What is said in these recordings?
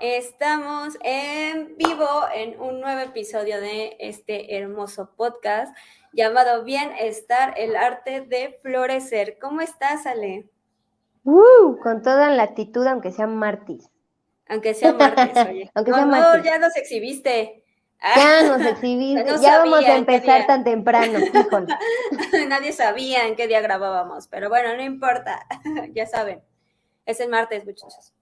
Estamos en vivo en un nuevo episodio de este hermoso podcast llamado Bienestar, el arte de florecer. ¿Cómo estás, Ale? Uh, con toda la actitud, aunque sea martes. Aunque sea martes, oye. aunque sea no, ya nos exhibiste. Ya nos exhibiste, ya vamos a empezar tan temprano, Nadie sabía en qué día grabábamos, pero bueno, no importa, ya saben. Es el martes, muchachos,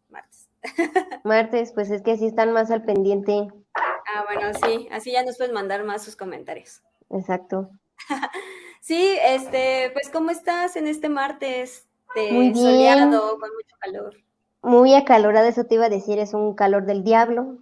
martes. Pues es que así están más al pendiente. Ah, bueno, sí, así ya nos pueden mandar más sus comentarios. Exacto. sí, este, pues ¿cómo estás en este martes? De Muy bien. soleado, con mucho calor. Muy acalorado, eso te iba a decir, es un calor del diablo.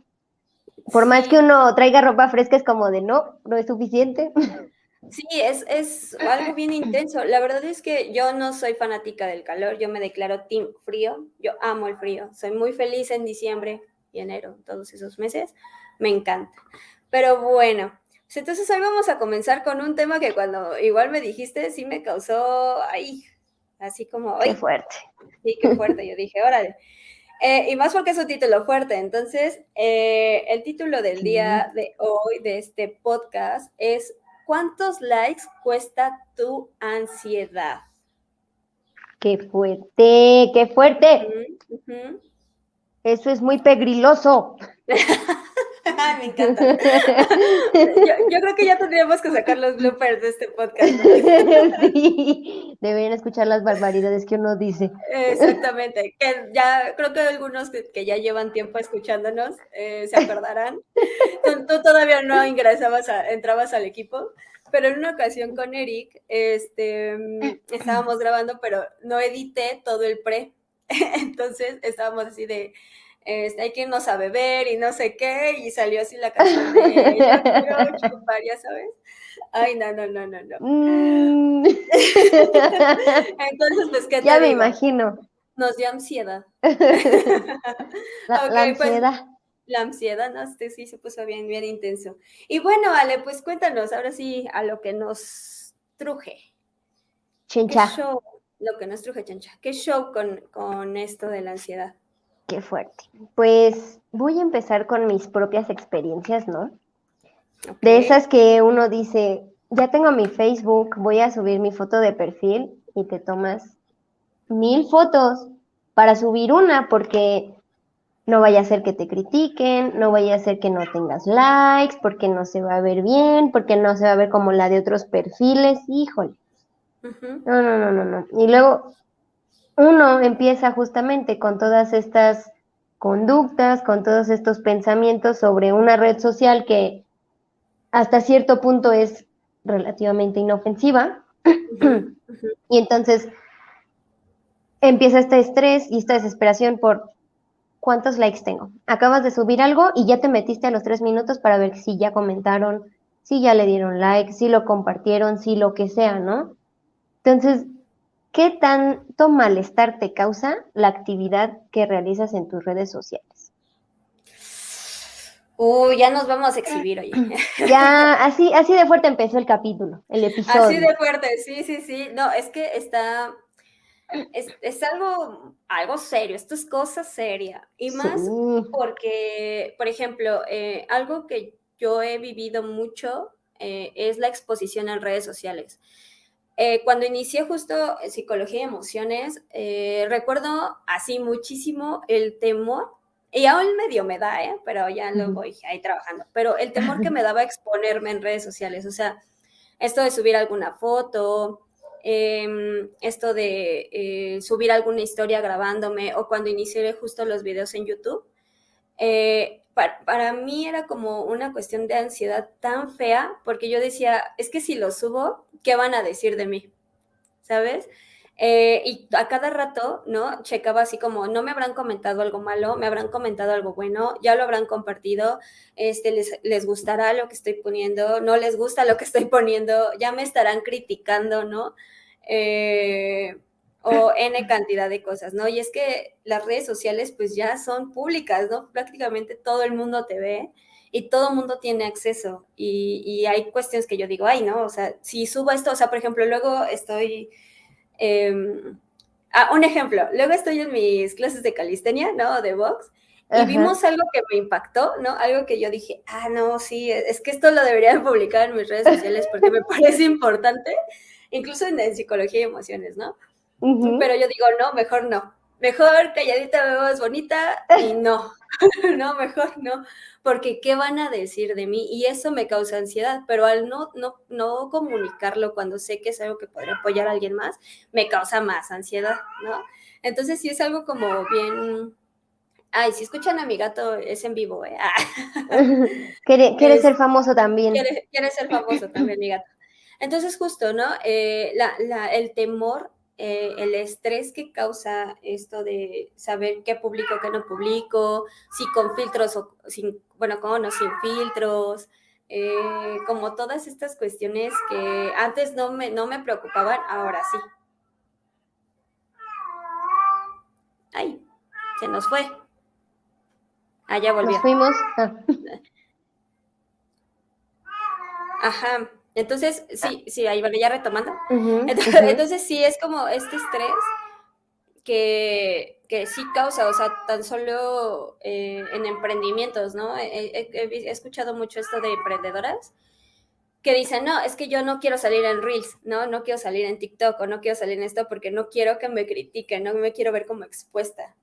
Por más que uno traiga ropa fresca, es como de no, no es suficiente. Sí, es, es algo bien intenso. La verdad es que yo no soy fanática del calor, yo me declaro team frío, yo amo el frío, soy muy feliz en diciembre y enero, todos esos meses, me encanta. Pero bueno, pues entonces hoy vamos a comenzar con un tema que cuando igual me dijiste, sí me causó, ay, así como... Qué fuerte. Sí, qué fuerte, yo dije, órale. Eh, y más porque es un título fuerte. Entonces, eh, el título del día de hoy, de este podcast, es ¿Cuántos likes cuesta tu ansiedad? Qué fuerte, qué fuerte. Eso es muy pegriloso. Me encanta. Yo, creo que ya tendríamos que sacar los bloopers de este podcast. Sí, deberían escuchar las barbaridades que uno dice. Exactamente, que ya creo que algunos que, ya llevan tiempo escuchándonos eh, se acordarán. Tú, todavía no ingresabas, a, entrabas al equipo, pero en una ocasión con Eric, este, estábamos grabando, pero no edité todo el pre. Entonces estábamos así de este, hay que irnos a beber y no sé qué, y salió así la canción de chupar, ya sabes. Ay, no, no, no, no, no. Mm. Entonces, pues, ¿qué Ya me imagino. Nos dio ansiedad. la, pues, ansiedad. la ansiedad, no, este sí se puso bien, bien intenso. Y bueno, Ale, pues cuéntanos, ahora sí, a lo que nos truje. Chincha. lo que nos truje, chincha. ¿Qué show con, con esto de la ansiedad? Qué fuerte. Pues voy a empezar con mis propias experiencias, ¿no? De esas que uno dice, ya tengo mi Facebook, voy a subir mi foto de perfil y te tomas mil fotos para subir una porque no vaya a ser que te critiquen, no vaya a ser que no tengas likes, porque no se va a ver bien, porque no se va a ver como la de otros perfiles, híjole. No, no, no, no, no. Y luego uno empieza justamente con todas estas conductas, con todos estos pensamientos sobre una red social que hasta cierto punto es relativamente inofensiva. y entonces empieza este estrés y esta desesperación por cuántos likes tengo. Acabas de subir algo y ya te metiste a los tres minutos para ver si ya comentaron, si ya le dieron like, si lo compartieron, si lo que sea, ¿no? Entonces, ¿Qué tanto malestar te causa la actividad que realizas en tus redes sociales? Uy, ya nos vamos a exhibir hoy. Ya, así, así de fuerte empezó el capítulo, el episodio. Así de fuerte, sí, sí, sí. No, es que está, es, algo, algo serio, esto es cosa seria. Y más porque, por ejemplo, eh, algo que yo he vivido mucho eh, es la exposición en redes sociales. Eh, cuando inicié justo psicología y emociones, eh, recuerdo así muchísimo el temor, y aún medio me da, ¿eh? pero ya lo voy ahí trabajando, pero el temor que me daba exponerme en redes sociales, o sea, esto de subir alguna foto, em, esto de eh, subir alguna historia grabándome o cuando inicié justo los videos en YouTube, eh, para, para, mí era como una cuestión de ansiedad tan fea porque yo decía, es que si lo subo, ¿qué van a decir de mí? ¿Sabes? Eh, y a cada rato, ¿no? Checaba así como, no me habrán comentado algo malo, me habrán comentado algo bueno, ya lo habrán compartido, este, les, les gustará lo que estoy poniendo, no les gusta lo que estoy poniendo, ya me estarán criticando, ¿no? Eh, o N cantidad de cosas, ¿no? Y es que las redes sociales pues ya son públicas, ¿no? Prácticamente todo el mundo te ve y todo el mundo tiene acceso y, y hay cuestiones que yo digo, ay, ¿no? O sea, si subo esto, o sea, por ejemplo, luego estoy Em, ah, un ejemplo, luego estoy en mis clases de calistenia, ¿no? De box, y vimos algo que me impactó, ¿no? Algo que yo dije, ah, no, sí, es que esto lo debería publicar en mis redes sociales porque me parece importante, incluso en, psicología y emociones, ¿no? Pero yo digo, no, mejor no. Mejor calladita me más bonita y no, no, mejor no, porque ¿qué van a decir de mí? Y eso me causa ansiedad, pero al no, no, no comunicarlo cuando sé que es algo que podría apoyar a alguien más, me causa más ansiedad, ¿no? Entonces sí es algo como bien... Ay, si escuchan a mi gato, es en vivo, ¿eh? quiere, ser famoso también. Quiere, ser famoso también, mi gato. Entonces, justo, ¿no? Eh, la, la, el temor eh, el estrés que causa esto de saber qué publico, qué no publico, si con filtros o sin, bueno, con o no sin filtros, eh, como todas estas cuestiones que antes no me, no me preocupaban, ahora sí. Ay, se nos fue. Ah, ya volvió. Nos fuimos. Ah. Ajá. Entonces, sí, sí, ahí bueno, ya retomando. entonces, sí, es como este estrés que, que, sí causa, o sea, tan solo eh, en emprendimientos, ¿no? He, escuchado mucho esto de emprendedoras que dicen, no, es que yo no quiero salir en Reels, ¿no? No quiero salir en TikTok o no quiero salir en esto porque no quiero que me critiquen, no me quiero ver como expuesta.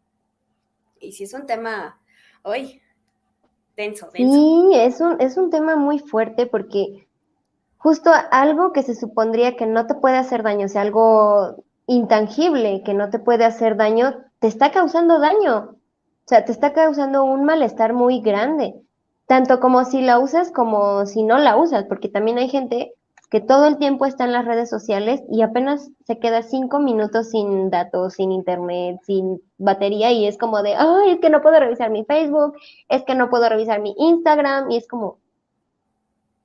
Y si es un tema, hoy, denso, denso. Sí, es un, es un tema muy fuerte porque justo algo que se supondría que no te puede hacer daño, o sea, algo intangible que no te puede hacer daño, te está causando daño. O sea, te está causando un malestar muy grande, tanto como si la usas como si no la usas, porque también hay gente que todo el tiempo está en las redes sociales y apenas se queda cinco minutos sin datos, sin internet, sin batería y es como de, ay, es que no puedo revisar mi Facebook, es que no puedo revisar mi Instagram y es como,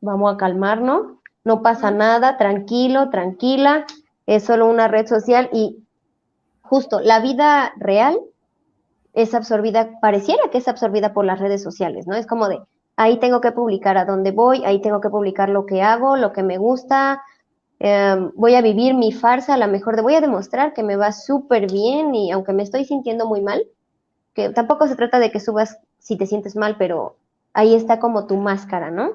vamos a calmarnos no pasa nada, tranquilo, tranquila, es solo una red social y justo la vida real es absorbida, pareciera que es absorbida por las redes sociales, ¿no? Es como de, ahí tengo que publicar a dónde voy, ahí tengo que publicar lo que hago, lo que me gusta, em, voy a vivir mi farsa, a la mejor de, voy a demostrar que me va súper bien y aunque me estoy sintiendo muy mal, que tampoco se trata de que subas si te sientes mal, pero ahí está como tu máscara, ¿no?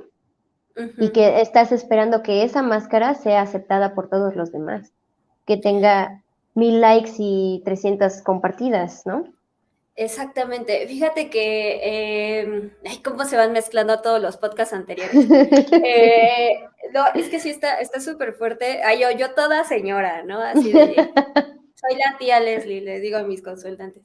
Y que estás esperando que esa máscara sea aceptada por todos los demás, que tenga mil likes y 300 compartidas, ¿no? Exactamente. Fíjate que, eh, ay, cómo se van mezclando todos los podcasts anteriores. Eh, no, es que sí está súper fuerte. Ay, yo, yo toda señora, ¿no? Así de, soy la tía Leslie, les digo a mis consultantes.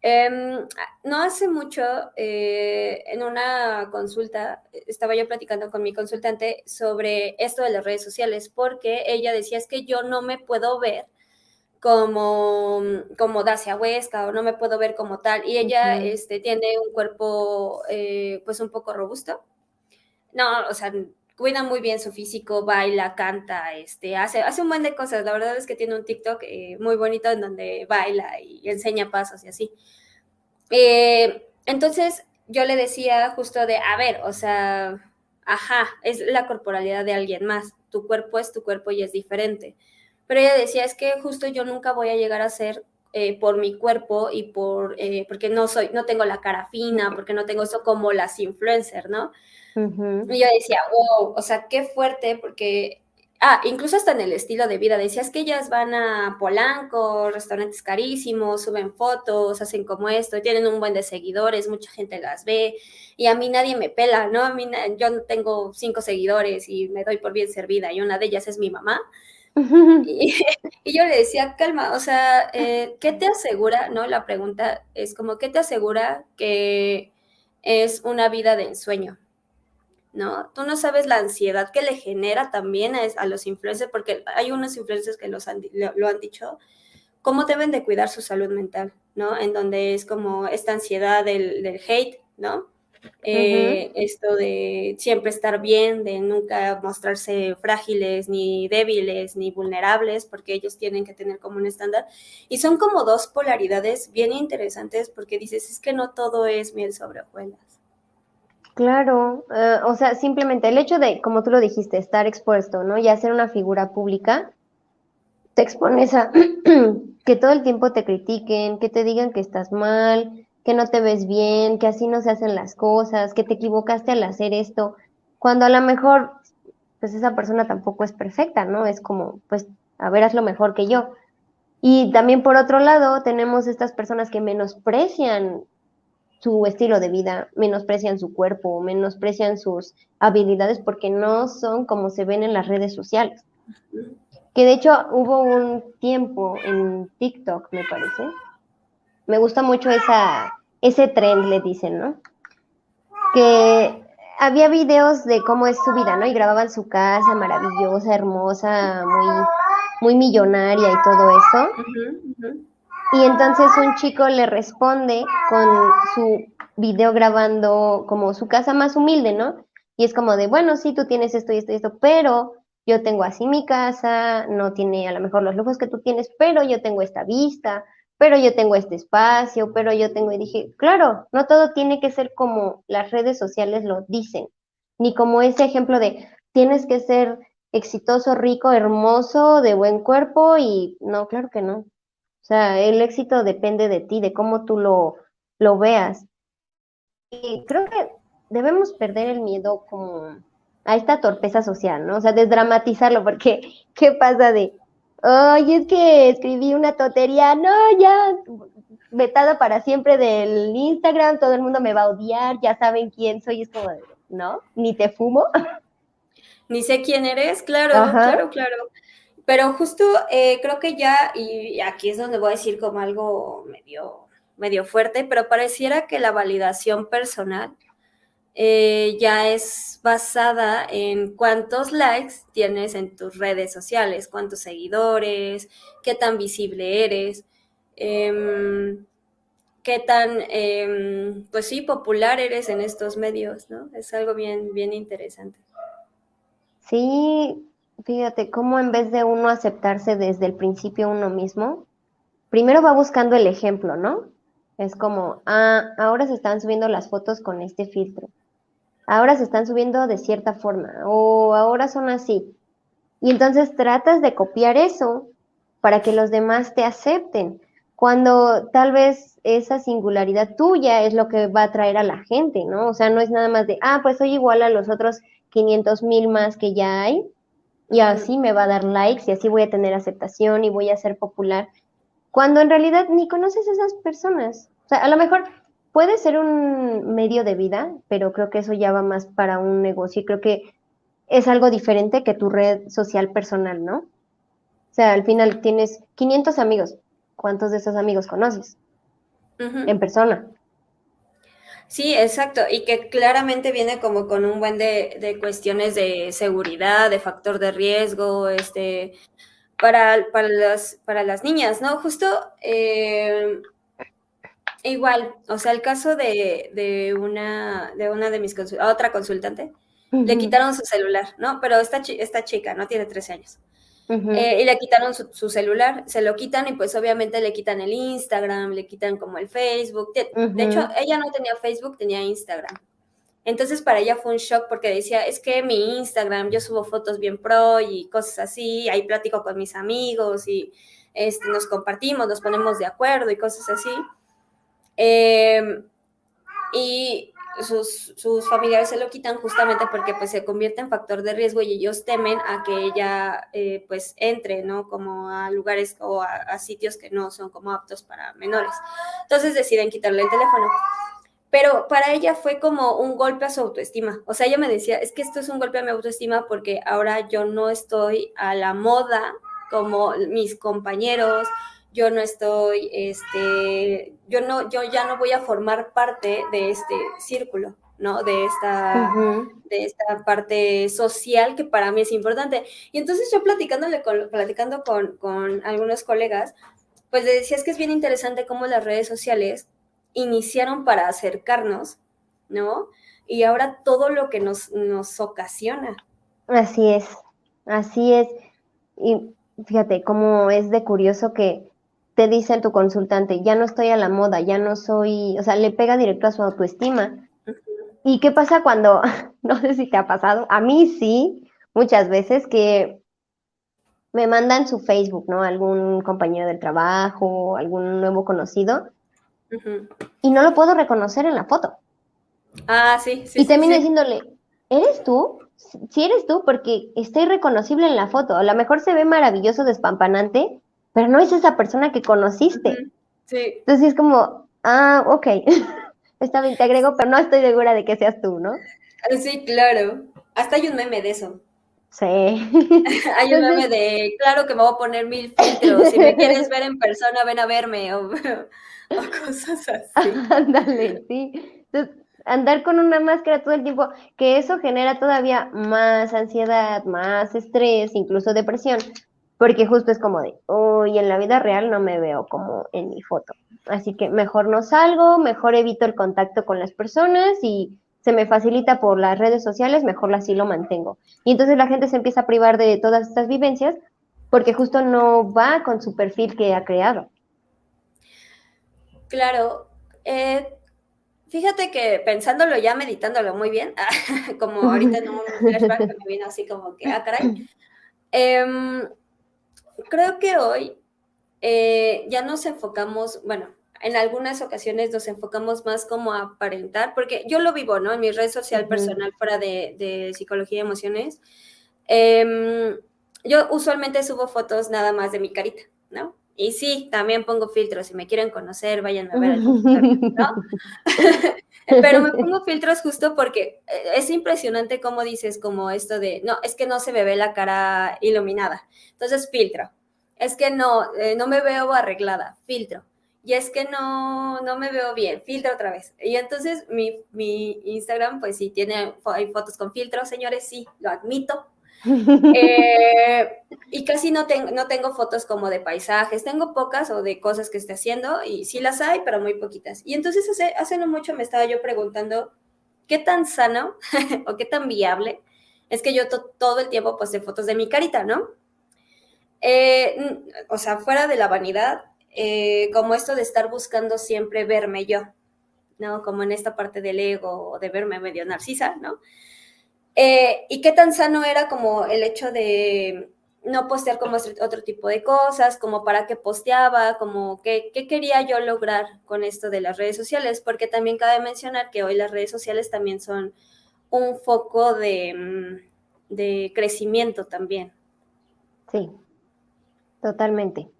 Em, no hace mucho, eh, en una consulta, estaba yo platicando con mi consultante sobre esto de las redes sociales, porque ella decía, es que yo no me puedo ver como, como Dacia Huesca o no me puedo ver como tal. Y ella este, tiene un cuerpo eh, pues un poco robusto. No, o sea, cuida muy bien su físico, baila, canta, este, hace, hace un buen de cosas. La verdad es que tiene un TikTok eh, muy bonito en donde baila y enseña pasos y así. Eh, entonces yo le decía justo de, a ver, o sea, ajá, es la corporalidad de alguien más. Tu cuerpo es tu cuerpo y es diferente. Pero ella decía, es que justo yo nunca voy a llegar a ser eh, por mi cuerpo y por, porque no soy, no tengo la cara fina, porque no tengo eso como las influencers, ¿no? Y yo decía, wow, o sea, qué fuerte, porque, ah, incluso hasta en el estilo de vida, decías que ellas van a Polanco, restaurantes carísimos, suben fotos, hacen como esto, tienen un buen de seguidores, mucha gente las ve, y a mí nadie me pela, ¿no? A mí, yo tengo cinco seguidores y me doy por bien servida, y una de ellas es mi mamá. Y, yo le decía, calma, o sea, eh, ¿qué te asegura? ¿No? La pregunta es como, ¿qué te asegura que es una vida de ensueño? ¿No? Tú no sabes la ansiedad que le genera también a, los influencers, porque hay unos influencers que los lo, han dicho, cómo deben de cuidar su salud mental, ¿no? En donde es como esta ansiedad del hate, ¿no? Eh, esto de siempre estar bien, de nunca mostrarse frágiles, ni débiles, ni vulnerables, porque ellos tienen que tener como un estándar. Y son como dos polaridades bien interesantes porque dices, es que no todo es miel sobre hojuelas. Claro, eh, o sea, simplemente el hecho de, como tú lo dijiste, estar expuesto, ¿no? Ya ser una figura pública, te expones a que todo el tiempo te critiquen, que te digan que estás mal, que no te ves bien, que así no se hacen las cosas, que te equivocaste al hacer esto, cuando a lo mejor, pues esa persona tampoco es perfecta, ¿no? Es como, pues, a ver, haz lo mejor que yo. Y también por otro lado, tenemos estas personas que menosprecian su estilo de vida, menosprecian su cuerpo, menosprecian sus habilidades porque no son como se ven en las redes sociales. Que de hecho hubo un tiempo en TikTok, me parece. Me gusta mucho esa, ese trend, le dicen, ¿no? Que había videos de cómo es su vida, ¿no? Y grababan su casa maravillosa, hermosa, muy, muy millonaria y todo eso. Y entonces un chico le responde con su video grabando como su casa más humilde, ¿no? Y es como de, bueno, sí, tú tienes esto y esto y esto, pero yo tengo así mi casa, no tiene a lo mejor los lujos que tú tienes, pero yo tengo esta vista, pero yo tengo este espacio, pero yo tengo, y dije, claro, no todo tiene que ser como las redes sociales lo dicen, ni como ese ejemplo de tienes que ser exitoso, rico, hermoso, de buen cuerpo, y no, claro que no. O sea, el éxito depende de ti, de cómo tú lo, lo veas. Y creo que debemos perder el miedo como a esta torpeza social, ¿no? O sea, desdramatizarlo, porque ¿qué pasa de, Ay, es que escribí una totería, no, ya, vetada para siempre del Instagram, todo el mundo me va a odiar, ya saben quién soy, es como, ¿no? Ni te fumo. Ni sé quién eres, claro, claro, claro. Pero justo eh, creo que ya, y aquí es donde voy a decir como algo medio, medio fuerte, pero pareciera que la validación personal eh, ya es basada en cuántos likes tienes en tus redes sociales, cuántos seguidores, qué tan visible eres, em, qué tan, em, pues sí, popular eres en estos medios, ¿no? Es algo bien, bien interesante. Sí, fíjate cómo en vez de uno aceptarse desde el principio uno mismo, primero va buscando el ejemplo, ¿no? Es como, ah, ahora se están subiendo las fotos con este filtro ahora se están subiendo de cierta forma o ahora son así. Y entonces tratas de copiar eso para que los demás te acepten, cuando tal vez esa singularidad tuya es lo que va a atraer a la gente, ¿no? O sea, no es nada más de, ah, pues soy igual a los otros 500 mil más que ya hay, y así me va a dar likes y así voy a tener aceptación y voy a ser popular, cuando en realidad ni conoces a esas personas. O sea, a lo mejor puede ser un medio de vida, pero creo que eso ya va más para un negocio y creo que es algo diferente que tu red social personal, ¿no? O sea, al final tienes 500 amigos. ¿Cuántos de esos amigos conoces? En persona. Sí, exacto. Y que claramente viene como con un buen de, cuestiones de seguridad, de factor de riesgo, este, para, para, las, para las niñas, ¿no? Justo eh, Igual, o sea, el caso de, de una de una de mis otra consultante, le quitaron su celular, ¿no? Pero esta, esta chica, ¿no? Tiene 13 años. Eh, y le quitaron su, celular, se lo quitan y pues obviamente le quitan el Instagram, le quitan como el Facebook. De, hecho, ella no tenía Facebook, tenía Instagram. Entonces para ella fue un shock porque decía, es que mi Instagram, yo subo fotos bien pro y cosas así, ahí platico con mis amigos y este, nos compartimos, nos ponemos de acuerdo y cosas así. Em, y sus, familiares se lo quitan justamente porque pues se convierte en factor de riesgo y ellos temen a que ella eh, pues entre, ¿no? Como a lugares o a, sitios que no son como aptos para menores. Entonces deciden quitarle el teléfono. Pero para ella fue como un golpe a su autoestima. O sea, ella me decía, es que esto es un golpe a mi autoestima porque ahora yo no estoy a la moda como mis compañeros, yo no estoy, este, yo no, yo ya no voy a formar parte de este círculo, ¿no? De esta, de esta parte social que para mí es importante. Y entonces yo platicándole con, platicando con, con algunos colegas, pues le decía es que es bien interesante cómo las redes sociales iniciaron para acercarnos, ¿no? Y ahora todo lo que nos, nos ocasiona. Así es, así es. Y fíjate cómo es de curioso que te dice tu consultante, ya no estoy a la moda, ya no soy, o sea, le pega directo a su autoestima. ¿Y qué pasa cuando, no sé si te ha pasado, a mí sí, muchas veces que me mandan su Facebook, ¿no? Algún compañero del trabajo, algún nuevo conocido, y no lo puedo reconocer en la foto. Ah, sí, sí. Y termino diciéndole, ¿eres tú? Sí eres tú, porque está irreconocible en la foto. A lo mejor se ve maravilloso, despampanante, pero no es esa persona que conociste. Sí. Entonces es como, ah, ok, está bien, te agrego, pero no estoy segura de que seas tú, ¿no? Sí, claro. Hasta hay un meme de eso. Sí. hay un meme de, claro que me voy a poner mil filtros. Si me quieres ver en persona, ven a verme. O, o cosas así. Ándale, sí. Entonces, andar con una máscara todo el tiempo, que eso genera todavía más ansiedad, más estrés, incluso depresión, porque justo es como de, uy, en la vida real no me veo como en mi foto. Así que mejor no salgo, mejor evito el contacto con las personas y se me facilita por las redes sociales, mejor así lo mantengo. Y entonces la gente se empieza a privar de todas estas vivencias porque justo no va con su perfil que ha creado. Claro. Eh, fíjate que pensándolo ya, meditándolo muy bien, como ahorita en un flashback me vino así como que, ah, caray. Em, creo que hoy eh, ya nos enfocamos, bueno, en algunas ocasiones nos enfocamos más como a aparentar, porque yo lo vivo, ¿no? En mi red social personal fuera de, psicología y emociones. Em, yo usualmente subo fotos nada más de mi carita, ¿no? Y sí, también pongo filtros. Si me quieren conocer, vayan a ver el ¿no? Pero me pongo filtros justo porque eh, es impresionante cómo dices como esto de, no, es que no se me ve la cara iluminada. Entonces, filtro. Es que no, eh, no me veo arreglada, filtro. Y es que no, no me veo bien, filtro otra vez. Y entonces mi, mi Instagram, pues sí, tiene hay fotos con filtro, señores, sí, lo admito, eh, y casi no, tengo no tengo fotos como de paisajes, tengo pocas o de cosas que esté haciendo y sí las hay, pero muy poquitas. Y entonces hace, hace no mucho me estaba yo preguntando qué tan sano o qué tan viable es que yo todo el tiempo posee fotos de mi carita, ¿no? Eh, o sea, fuera de la vanidad, eh, como esto de estar buscando siempre verme yo, ¿no? Como en esta parte del ego de verme medio narcisa, ¿no? Eh, y qué tan sano era como el hecho de no postear como otro tipo de cosas, como para qué posteaba, como qué, quería yo lograr con esto de las redes sociales, porque también cabe mencionar que hoy las redes sociales también son un foco de, mm, de crecimiento también. Sí, totalmente.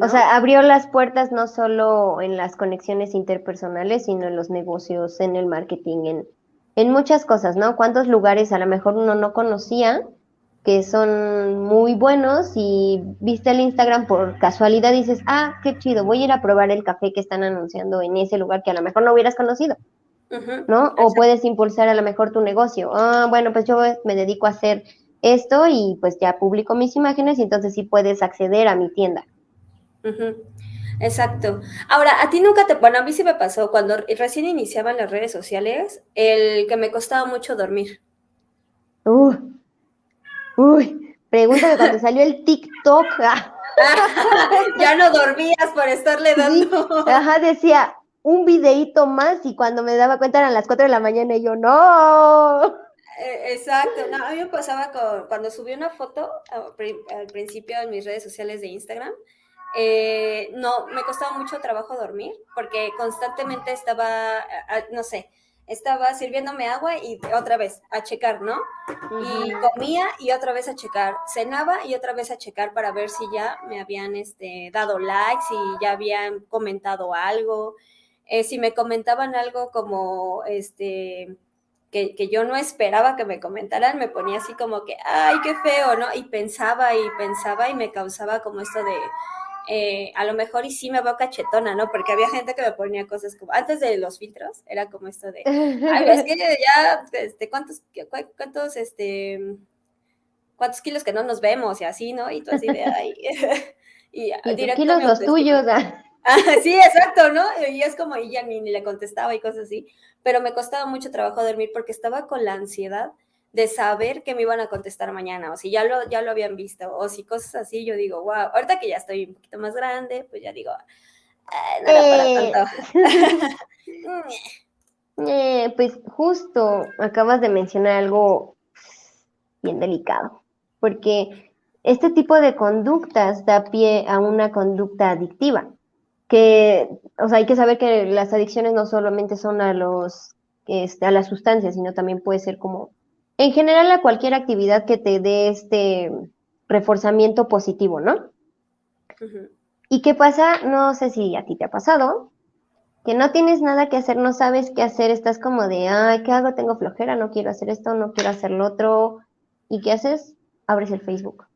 O sea, abrió las puertas no solo en las conexiones interpersonales, sino en los negocios, en el marketing, en, en muchas cosas, ¿no? ¿Cuántos lugares a lo mejor uno no conocía que son muy buenos y viste el Instagram por casualidad y dices, ah, qué chido, voy a ir a probar el café que están anunciando en ese lugar que a lo mejor no hubieras conocido, ¿no? O puedes impulsar a lo mejor tu negocio. Ah, bueno, pues yo me dedico a hacer esto y pues ya publico mis imágenes y entonces sí puedes acceder a mi tienda. Exacto. Ahora, a ti nunca te, bueno, a mí sí me pasó cuando recién iniciaban las redes sociales, el que me costaba mucho dormir. Uh, uy, pregúntame cuando salió el TikTok. ya no dormías por estarle dando. ajá, decía un videíto más y cuando me daba cuenta eran las 4 de la mañana y yo, no. E, exacto, no, a mí me pasaba cuando subí una foto al principio en mis redes sociales de Instagram, eh, no, me costaba mucho trabajo dormir porque constantemente estaba, no sé, estaba sirviéndome agua y otra vez a checar, ¿no? Y comía y otra vez a checar, cenaba y otra vez a checar para ver si ya me habían este, dado likes, si ya habían comentado algo, eh, si me comentaban algo como, este, que, que, yo no esperaba que me comentaran, me ponía así como que, ay, qué feo, ¿no? Y pensaba y pensaba y me causaba como esto de, eh, a lo mejor y sí me veo cachetona, ¿no? Porque había gente que me ponía cosas como, antes de los filtros, era como esto de, ay, es que ya, este, ¿cuántos, cuántos, este, cuántos kilos que no nos vemos y así, ¿no? Y tú así de, ay, y, y kilos los tuyos, ah. sí, exacto, ¿no? Y es como, y ya ni, ni le contestaba y cosas así, pero me costaba mucho trabajo dormir porque estaba con la ansiedad de saber que me iban a contestar mañana, o si ya lo, ya lo habían visto, o si cosas así, yo digo, wow, ahorita que ya estoy un poquito más grande, pues ya digo, no era para tanto. Eh, pues justo acabas de mencionar algo bien delicado, porque este tipo de conductas da pie a una conducta adictiva, que, o sea, hay que saber que las adicciones no solamente son a los, este, a las sustancias, sino también puede ser como en general a cualquier actividad que te dé este reforzamiento positivo, ¿no? ¿Y qué pasa? No sé si a ti te ha pasado, que no tienes nada que hacer, no sabes qué hacer, estás como de, ay, ¿qué hago? Tengo flojera, no quiero hacer esto, no quiero hacer lo otro. ¿Y qué haces? Abres el Facebook,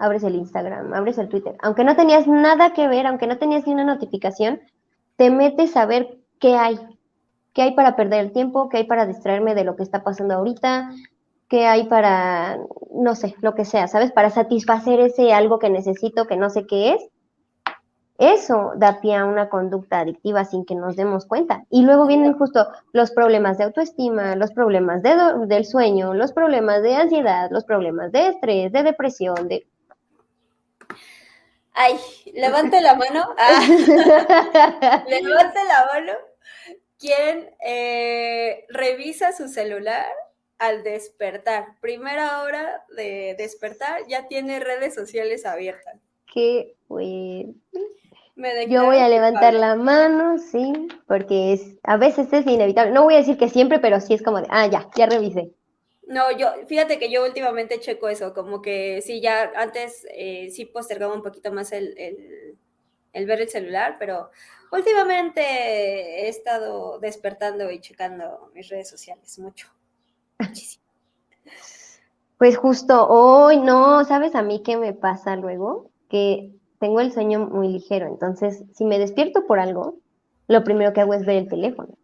abres el Instagram, abres el Twitter. Aunque no tenías nada que ver, aunque no tenías ni una notificación, te metes a ver qué hay, qué hay para perder el tiempo, qué hay para distraerme de lo que está pasando ahorita, qué hay para, no sé, lo que sea, ¿sabes? Para satisfacer ese algo que necesito, que no sé qué es. Eso da pie a una conducta adictiva sin que nos demos cuenta. Y luego vienen justo los problemas de autoestima, los problemas de del sueño, los problemas de ansiedad, los problemas de estrés, de depresión, de... Ay, levante la mano. Ah. levante la mano. ¿Quién eh, revisa su celular al despertar, primera hora de despertar, ya tiene redes sociales abiertas. Qué bueno. Yo voy a levantar la mano, sí, porque es, a veces es inevitable. No voy a decir que siempre, pero sí es como de, ah, ya, ya revisé. No, yo, fíjate que yo últimamente checo eso, como que sí, ya antes eh, sí postergaba un poquito más el, el, ver el celular, pero últimamente he estado despertando y checando mis redes sociales mucho. Pues justo hoy, no, ¿sabes a mí qué me pasa luego? Que tengo el sueño muy ligero, entonces si me despierto por algo, lo primero que hago es ver el teléfono.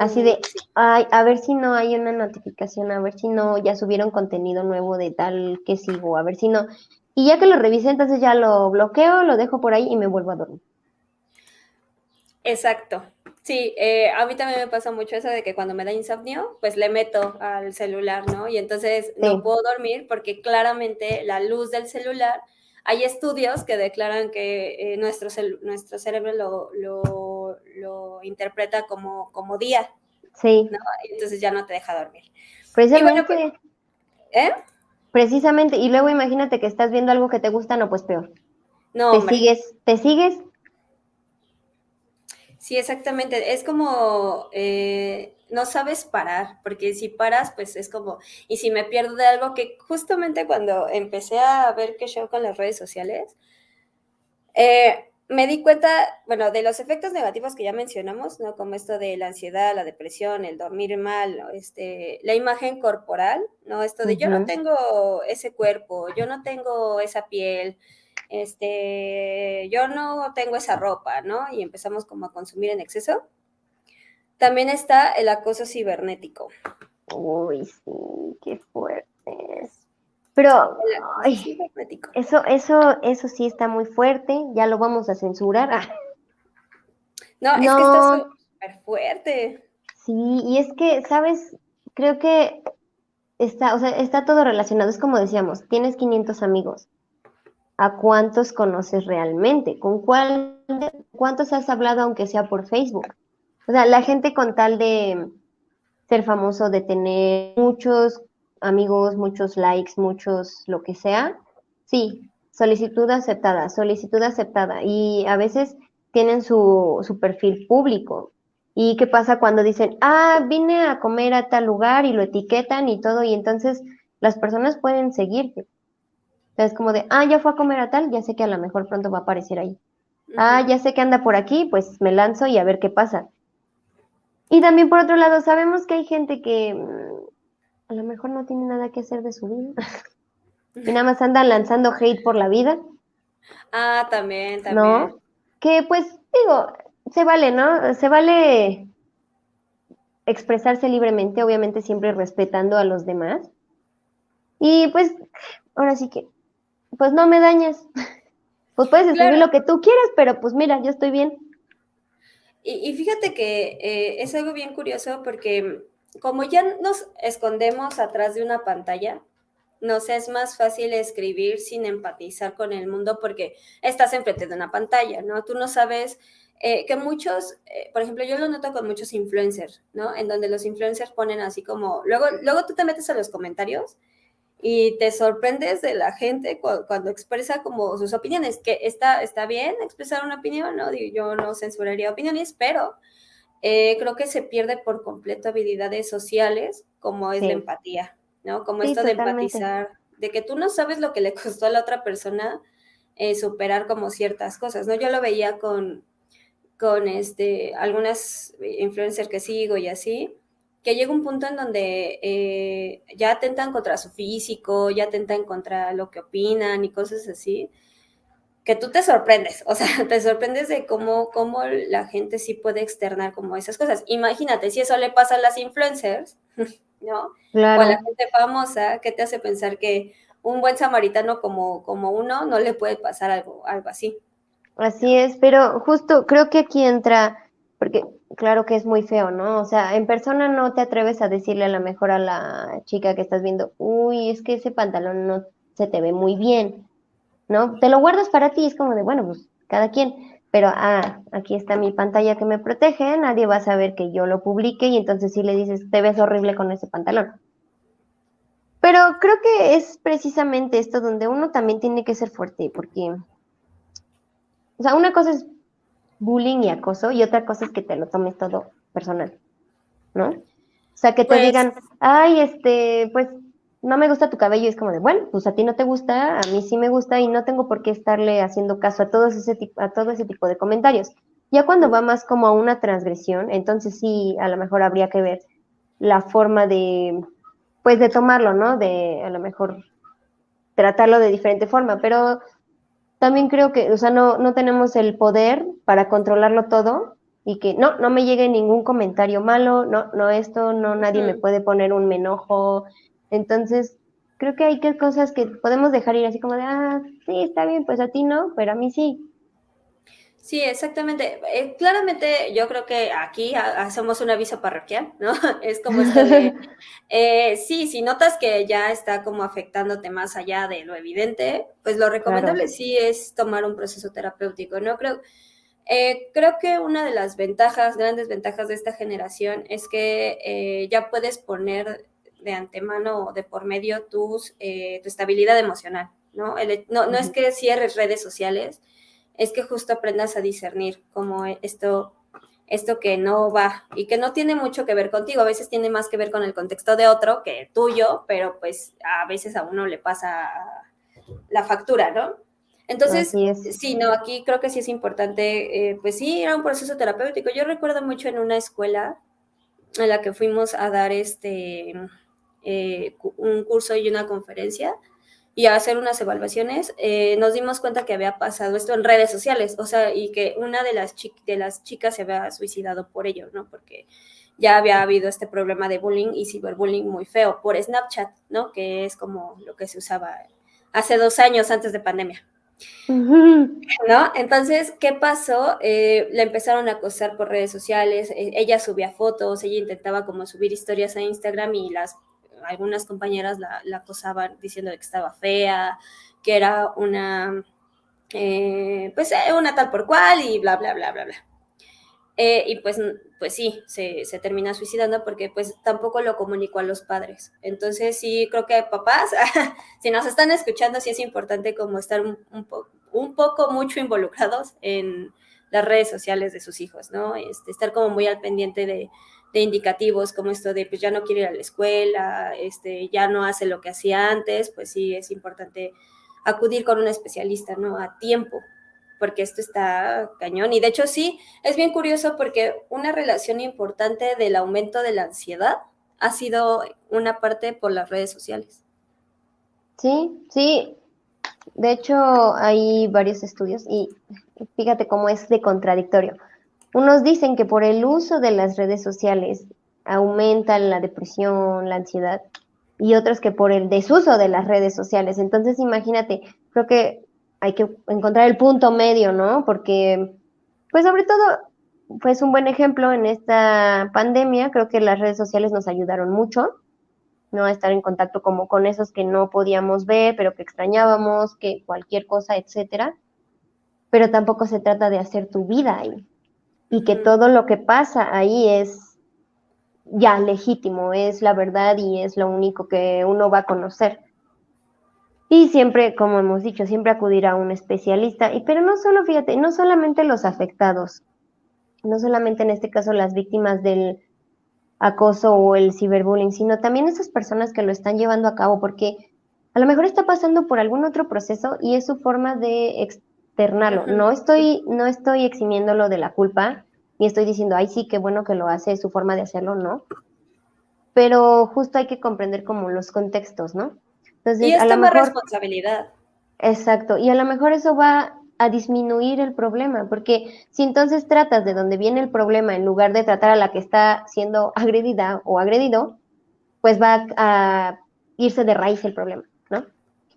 Así de, ay, a ver si no hay una notificación, a ver si no ya subieron contenido nuevo de tal que sigo, a ver si no. Y ya que lo revisé, entonces ya lo bloqueo, lo dejo por ahí y me vuelvo a dormir. Exacto. Sí, eh, a mí también me pasa mucho eso de que cuando me da insomnio, pues le meto al celular, ¿no? Y entonces no puedo dormir porque claramente la luz del celular, hay estudios que declaran que eh, nuestro, nuestro cerebro lo, lo, interpreta como, como día. Sí. ¿no? entonces ya no te deja dormir. Precisamente. Pues, ¿Eh? Precisamente. Y luego imagínate que estás viendo algo que te gusta, no, pues peor. No. Te sigues, te sigues Sí, exactamente. Es como eh, no sabes parar, porque si paras, pues es como, y si me pierdo de algo que justamente cuando empecé a ver qué show con las redes sociales, eh, me di cuenta, bueno, de los efectos negativos que ya mencionamos, ¿no? Como esto de la ansiedad, la depresión, el dormir mal, este, la imagen corporal, ¿no? Esto de yo no tengo ese cuerpo, yo no tengo esa piel, este, yo no tengo esa ropa, ¿no? Y empezamos como a consumir en exceso. También está el acoso cibernético. Uy, sí, qué fuerte Pero eso, eso, eso sí está muy fuerte, ya lo vamos a censurar. No, es que está súper fuerte. Sí, y es que, ¿sabes? Creo que está, o sea, está todo relacionado. Es como decíamos, tienes 500 amigos a cuántos conoces realmente, con cuál, cuántos has hablado aunque sea por Facebook. O sea, la gente con tal de ser famoso, de tener muchos amigos, muchos likes, muchos lo que sea, sí, solicitud aceptada, solicitud aceptada. Y a veces tienen su, su perfil público. ¿Y qué pasa cuando dicen, ah, vine a comer a tal lugar y lo etiquetan y todo? Y entonces las personas pueden seguirte es como de, ah, ya fue a comer a tal, ya sé que a lo mejor pronto va a aparecer ahí. Ah, ya sé que anda por aquí, pues me lanzo y a ver qué pasa. Y también por otro lado, sabemos que hay gente que mm, a lo mejor no tiene nada que hacer de su vida. y nada más andan lanzando hate por la vida. Ah, también, también. ¿No? Que pues, digo, se vale, ¿no? Se vale expresarse libremente, obviamente siempre respetando a los demás. Y pues, ahora sí que, pues no me dañas. Pues puedes escribir lo que tú quieras, pero pues mira, yo estoy bien. Y, fíjate que eh, es algo bien curioso porque como ya nos escondemos atrás de una pantalla, nos es más fácil escribir sin empatizar con el mundo porque estás enfrente de una pantalla, ¿no? Tú no sabes eh, que muchos, eh, por ejemplo, yo lo noto con muchos influencers, ¿no? En donde los influencers ponen así como, luego, luego tú te metes a los comentarios y te sorprendes de la gente cuando, expresa como sus opiniones, que está, está bien expresar una opinión, ¿no? Yo no censuraría opiniones, pero eh, creo que se pierde por completo habilidades sociales como es la empatía, ¿no? Como esto de empatizar, de que tú no sabes lo que le costó a la otra persona superar como ciertas cosas, ¿no? Yo lo veía con, con este, algunas influencers que sigo y así, que llega un punto en donde eh, ya atentan contra su físico, ya atentan contra lo que opinan y cosas así, que tú te sorprendes, o sea, te sorprendes de cómo, cómo la gente sí puede externar como esas cosas. Imagínate, si eso le pasa a las influencers, ¿no? O a la gente famosa, ¿qué te hace pensar que un buen samaritano como, como uno no le puede pasar algo, algo así? Así es, pero justo creo que aquí entra, porque claro que es muy feo, ¿no? O sea, en persona no te atreves a decirle a lo mejor a la chica que estás viendo, uy, es que ese pantalón no se te ve muy bien, ¿no? Te lo guardas para ti, es como de, bueno, pues cada quien, pero ah, aquí está mi pantalla que me protege, nadie va a saber que yo lo publique y entonces sí le dices, te ves horrible con ese pantalón. Pero creo que es precisamente esto donde uno también tiene que ser fuerte, porque o sea, una cosa es bullying y acoso y otra cosa es que te lo tomes todo personal, ¿no? O sea, que te pues digan, ay, este, pues no me gusta tu cabello, es como de, bueno, pues a ti no te gusta, a mí sí me gusta y no tengo por qué estarle haciendo caso a, todo ese, a todo ese tipo de comentarios. Ya cuando va más como a una transgresión, entonces sí, a lo mejor habría que ver la forma de, pues de tomarlo, ¿no? De a lo mejor tratarlo de diferente forma, pero también creo que, o sea, no, no tenemos el poder para controlarlo todo y que no, no me llegue ningún comentario malo, no, no esto, no, nadie me puede poner un enojo. Entonces, creo que hay que cosas que podemos dejar ir así como de, ah, sí, está bien, pues a ti no, pero a mí sí. Sí, exactamente. Eh, claramente yo creo que aquí hacemos un aviso parroquial, ¿no? Es como esto de, eh, sí, si notas que ya está como afectándote más allá de lo evidente, pues lo recomendable sí es tomar un proceso terapéutico, ¿no? Creo, eh, creo que una de las ventajas, grandes ventajas de esta generación es que ya puedes poner de antemano o de por medio tus, tu estabilidad emocional, ¿no? no, no es que cierres redes sociales, es que justo aprendas a discernir como esto, esto que no va y que no tiene mucho que ver contigo, a veces tiene más que ver con el contexto de otro que tuyo, pero pues a veces a uno le pasa la factura, ¿no? Entonces, sí, no, aquí creo que sí es importante, eh, pues sí, era un proceso terapéutico. Yo recuerdo mucho en una escuela en la que fuimos a dar este, eh, un curso y una conferencia, y a hacer unas evaluaciones, eh, nos dimos cuenta que había pasado esto en redes sociales, o sea, y que una de las, de las chicas se había suicidado por ello, ¿no? Porque ya había habido este problema de bullying y ciberbullying muy feo por Snapchat, ¿no? Que es como lo que se usaba hace dos años antes de pandemia. ¿No? Entonces, ¿qué pasó? Eh, la empezaron a acosar por redes sociales, e, ella subía fotos, ella intentaba como subir historias a Instagram y las algunas compañeras la, acosaban diciendo que estaba fea, que era una, eh, pues eh, una tal por cual y bla, bla, bla, bla, bla. Eh, y pues, pues sí, se, termina suicidando porque pues tampoco lo comunicó a los padres. Entonces sí, creo que papás, si nos están escuchando, sí es importante como estar un, un poco mucho involucrados en las redes sociales de sus hijos, ¿no? Este, estar como muy al pendiente de, de indicativos como esto de pues ya no quiere ir a la escuela, este, ya no hace lo que hacía antes, pues sí es importante acudir con un especialista, ¿no? A tiempo, porque esto está cañón. Y de hecho sí, es bien curioso porque una relación importante del aumento de la ansiedad ha sido una parte por las redes sociales. Sí, sí. De hecho, hay varios estudios y fíjate cómo es de contradictorio. Unos dicen que por el uso de las redes sociales aumenta la depresión, la ansiedad, y otros que por el desuso de las redes sociales. Entonces, imagínate, creo que hay que encontrar el punto medio, ¿no? Porque, pues sobre todo, pues un buen ejemplo en esta pandemia, creo que las redes sociales nos ayudaron mucho, ¿no? A estar en contacto como con esos que no podíamos ver, pero que extrañábamos, que cualquier cosa, etcétera. Pero tampoco se trata de hacer tu vida ahí. Y que todo lo que pasa ahí es ya legítimo, es la verdad y es lo único que uno va a conocer. Y siempre, como hemos dicho, siempre acudir a un especialista. Y pero no solo, fíjate, no solamente los afectados, no solamente en este caso las víctimas del acoso o el ciberbullying, sino también esas personas que lo están llevando a cabo, porque a lo mejor está pasando por algún otro proceso y es su forma de externarlo. No estoy, no estoy eximiéndolo de la culpa, ni estoy diciendo, ay, sí, qué bueno que lo hace, es su forma de hacerlo, no. Pero justo hay que comprender como los contextos, ¿no? Entonces, y es mejor, responsabilidad. Exacto, y a lo mejor eso va a disminuir el problema, porque si entonces tratas de donde viene el problema en lugar de tratar a la que está siendo agredida o agredido, pues va a irse de raíz el problema, ¿no?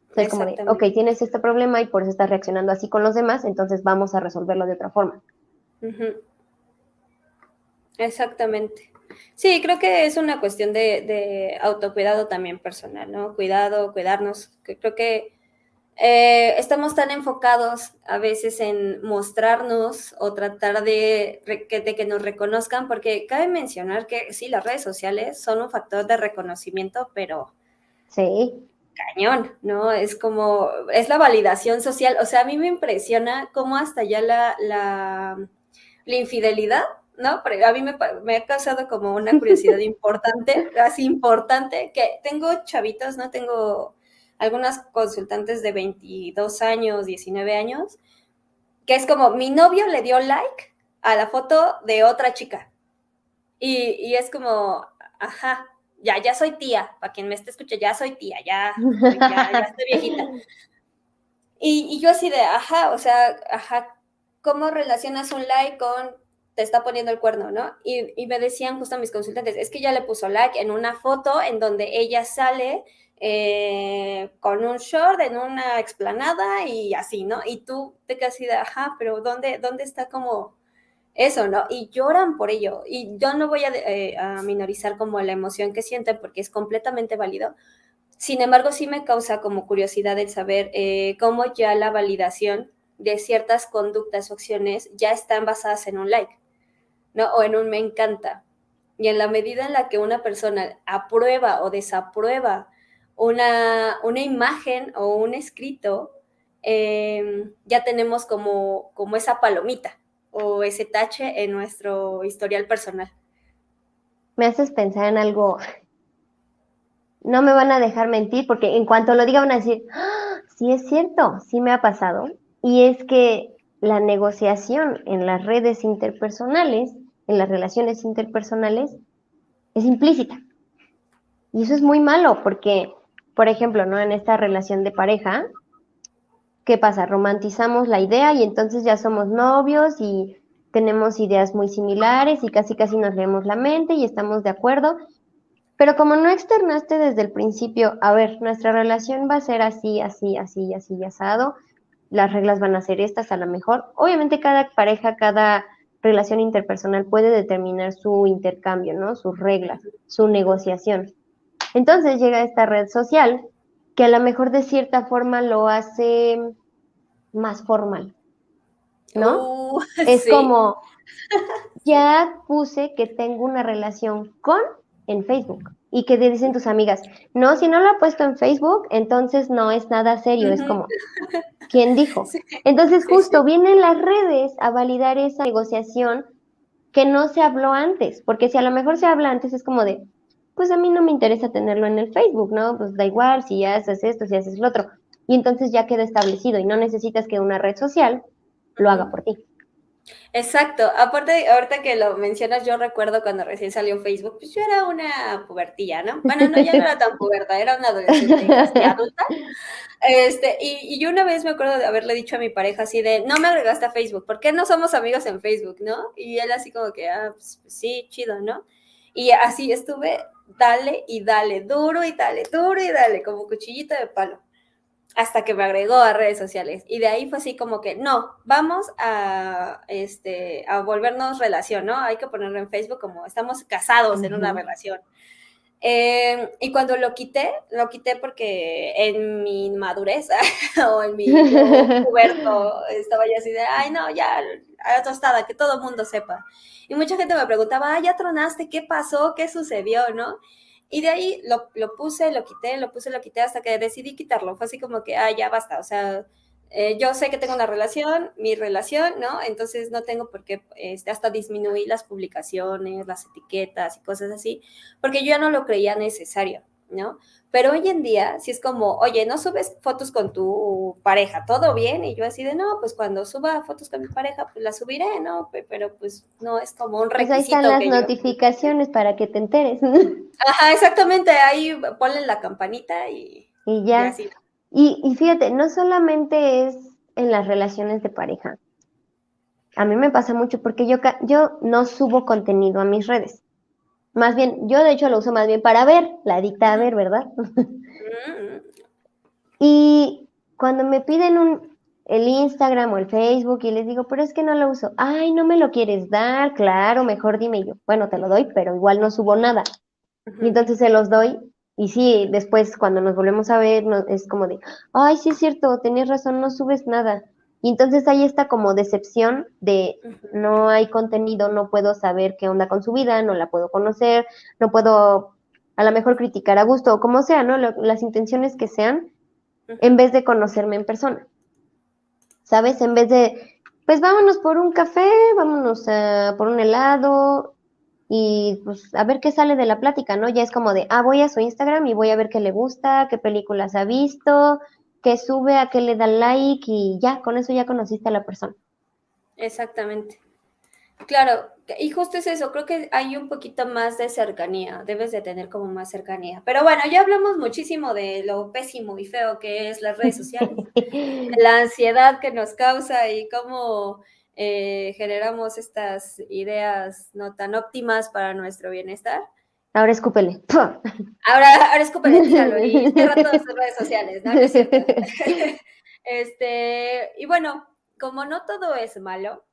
Entonces, como de, ok, tienes este problema y por eso estás reaccionando así con los demás, entonces vamos a resolverlo de otra forma. Exactamente. Sí, creo que es una cuestión de, de autocuidado también personal, ¿no? Cuidado, cuidarnos. Creo que eh, estamos tan enfocados a veces en mostrarnos o tratar de, de, que nos reconozcan, porque cabe mencionar que sí, las redes sociales son un factor de reconocimiento, pero sí. cañón, ¿no? Es como, es la validación social. O sea, a mí me impresiona cómo hasta ya la, la, la infidelidad ¿no? Pero a mí me, ha causado como una curiosidad importante, así importante, que tengo chavitos, ¿no? Tengo algunas consultantes de 22 años, 19 años, que es como, mi novio le dio like a la foto de otra chica. Y, es como, ajá, ya, ya soy tía, para quien me esté escuchando, ya soy tía, ya, ya, ya estoy viejita. Y, y yo así de, ajá, o sea, ajá, ¿cómo relacionas un like con te está poniendo el cuerno, ¿no? Y, me decían justo mis consultantes, es que ya le puso like en una foto en donde ella sale eh, con un short en una explanada y así, ¿no? Y tú te quedas así de, ajá, pero ¿dónde, dónde está como eso, ¿no? Y lloran por ello. Y yo no voy a, eh, minorizar como la emoción que sienten porque es completamente válido. Sin embargo, sí me causa como curiosidad el saber eh, cómo ya la validación de ciertas conductas o acciones ya están basadas en un like. ¿No? O en un me encanta. Y en la medida en la que una persona aprueba o desaprueba una, una imagen o un escrito, em, ya tenemos como, como esa palomita o ese tache en nuestro historial personal. Me haces pensar en algo, no me van a dejar mentir porque en cuanto lo diga van a decir, ¡Ah! sí es cierto, sí me ha pasado. Y es que la negociación en las redes interpersonales en las relaciones interpersonales es implícita. Y eso es muy malo porque, por ejemplo, ¿no? En esta relación de pareja, ¿qué pasa? Romantizamos la idea y entonces ya somos novios y tenemos ideas muy similares y casi casi nos leemos la mente y estamos de acuerdo. Pero como no externaste desde el principio, a ver, nuestra relación va a ser así, así, así, así, asado, las reglas van a ser estas a lo mejor. Obviamente cada pareja, cada relación interpersonal puede determinar su intercambio, ¿no? Sus reglas, su negociación. Entonces llega esta red social que a lo mejor de cierta forma lo hace más formal, ¿no? Uh, es como, ya puse que tengo una relación con en Facebook y que te dicen tus amigas, no, si no lo ha puesto en Facebook, entonces no es nada serio, es como, ¿quién dijo? Entonces justo vienen las redes a validar esa negociación que no se habló antes, porque si a lo mejor se habla antes es como de, pues a mí no me interesa tenerlo en el Facebook, ¿no? Pues da igual si haces esto, si haces lo otro. Y entonces ya queda establecido y no necesitas que una red social lo haga por ti. Exacto. Aparte, ahorita que lo mencionas, yo recuerdo cuando recién salió Facebook, pues yo era una pubertilla, ¿no? Bueno, no, ya no era tan puberta, era una adolescente adulta. Este, y, y, yo una vez me acuerdo de haberle dicho a mi pareja así de, no me agregaste a Facebook, ¿por qué no somos amigos en Facebook, no? Y él así como que, ah, pues, pues sí, chido, ¿no? Y así estuve, dale y dale, duro y dale, duro y dale, como cuchillito de palo hasta que me agregó a redes sociales. Y de ahí fue así como que, no, vamos a, este, a volvernos relación, ¿no? Hay que ponerlo en Facebook como estamos casados en una relación. Em, y cuando lo quité, lo quité porque en mi madurez o en mi puberto estaba ya así de, ay, no, ya, a tostada, que todo el mundo sepa. Y mucha gente me preguntaba, ay, ya tronaste, ¿qué pasó? ¿Qué sucedió? ¿No? Y de ahí lo, lo, puse, lo quité, lo puse, lo quité hasta que decidí quitarlo. Fue así como que, ah, ya basta. O sea, eh, yo sé que tengo una relación, mi relación, ¿no? Entonces no tengo por qué este, hasta disminuir las publicaciones, las etiquetas y cosas así, porque yo ya no lo creía necesario, ¿no? Pero hoy en día, si es como, oye, no subes fotos con tu pareja, todo bien, y yo así de, no, pues cuando suba fotos con mi pareja, pues las subiré, ¿no? Pero pues no es como un requisito. Pues ahí están las notificaciones para que te enteres. Ajá, exactamente, ahí ponle la campanita y, y ya. Y, y fíjate, no solamente es en las relaciones de pareja. A mí me pasa mucho porque yo, yo no subo contenido a mis redes. Más bien, yo de hecho lo uso más bien para ver, la dicta a ver, ¿verdad? y cuando me piden un, el Instagram o el Facebook y les digo, pero es que no lo uso, ay, no me lo quieres dar, claro, mejor dime yo, bueno, te lo doy, pero igual no subo nada. Y entonces se los doy y sí, después cuando nos volvemos a ver es como de, ay, sí es cierto, tenías razón, no subes nada. Y entonces hay esta como decepción de no hay contenido, no puedo saber qué onda con su vida, no la puedo conocer, no puedo a lo mejor criticar a gusto o como sea, ¿no? las intenciones que sean, en vez de conocerme en persona. ¿Sabes? En vez de, pues vámonos por un café, vámonos por un helado y pues a ver qué sale de la plática, ¿no? Ya es como de, ah, voy a su Instagram y voy a ver qué le gusta, qué películas ha visto, que sube, a que le da like y ya, con eso ya conociste a la persona. Exactamente. Claro, y justo es eso, creo que hay un poquito más de cercanía, debes de tener como más cercanía. Pero bueno, ya hablamos muchísimo de lo pésimo y feo que es las redes sociales, la ansiedad que nos causa y cómo eh, generamos estas ideas no tan óptimas para nuestro bienestar. Ahora escúpele. Ahora, ahora escúpele, tíralo y cierra todas sus redes sociales, ¿no? este, y bueno, como no todo es malo,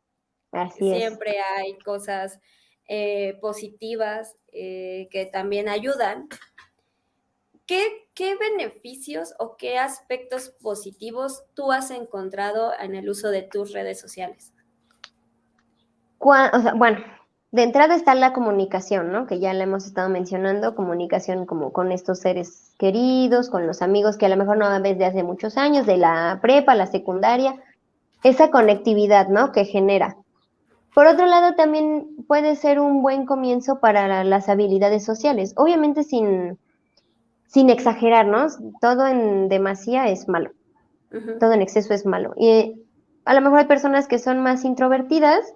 siempre hay cosas eh, positivas eh, que también ayudan. ¿Qué, ¿Qué beneficios o qué aspectos positivos tú has encontrado en el uso de tus redes sociales? O sea, bueno, de entrada está la comunicación, ¿no? Que ya la hemos estado mencionando, comunicación como con estos seres queridos, con los amigos que a lo mejor no ves de hace muchos años, de la prepa, la secundaria, esa conectividad, ¿no? Que genera. Por otro lado, también puede ser un buen comienzo para las habilidades sociales, obviamente sin, sin exagerar, ¿no? Todo en demasía es malo, todo en exceso es malo. Y a lo mejor hay personas que son más introvertidas,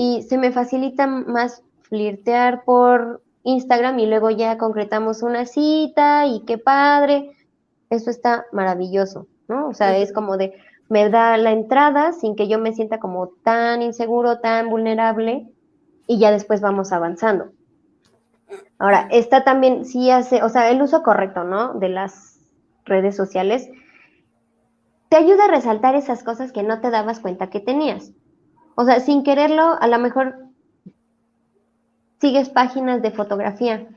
y se me facilita más flirtear por Instagram y luego ya concretamos una cita y qué padre. Eso está maravilloso, ¿no? O sea, es como de, me da la entrada sin que yo me sienta como tan inseguro, tan vulnerable y ya después vamos avanzando. Ahora, está también, sí hace, o sea, el uso correcto, ¿no? De las redes sociales te ayuda a resaltar esas cosas que no te dabas cuenta que tenías. O sea, sin quererlo, a lo mejor sigues páginas de fotografía,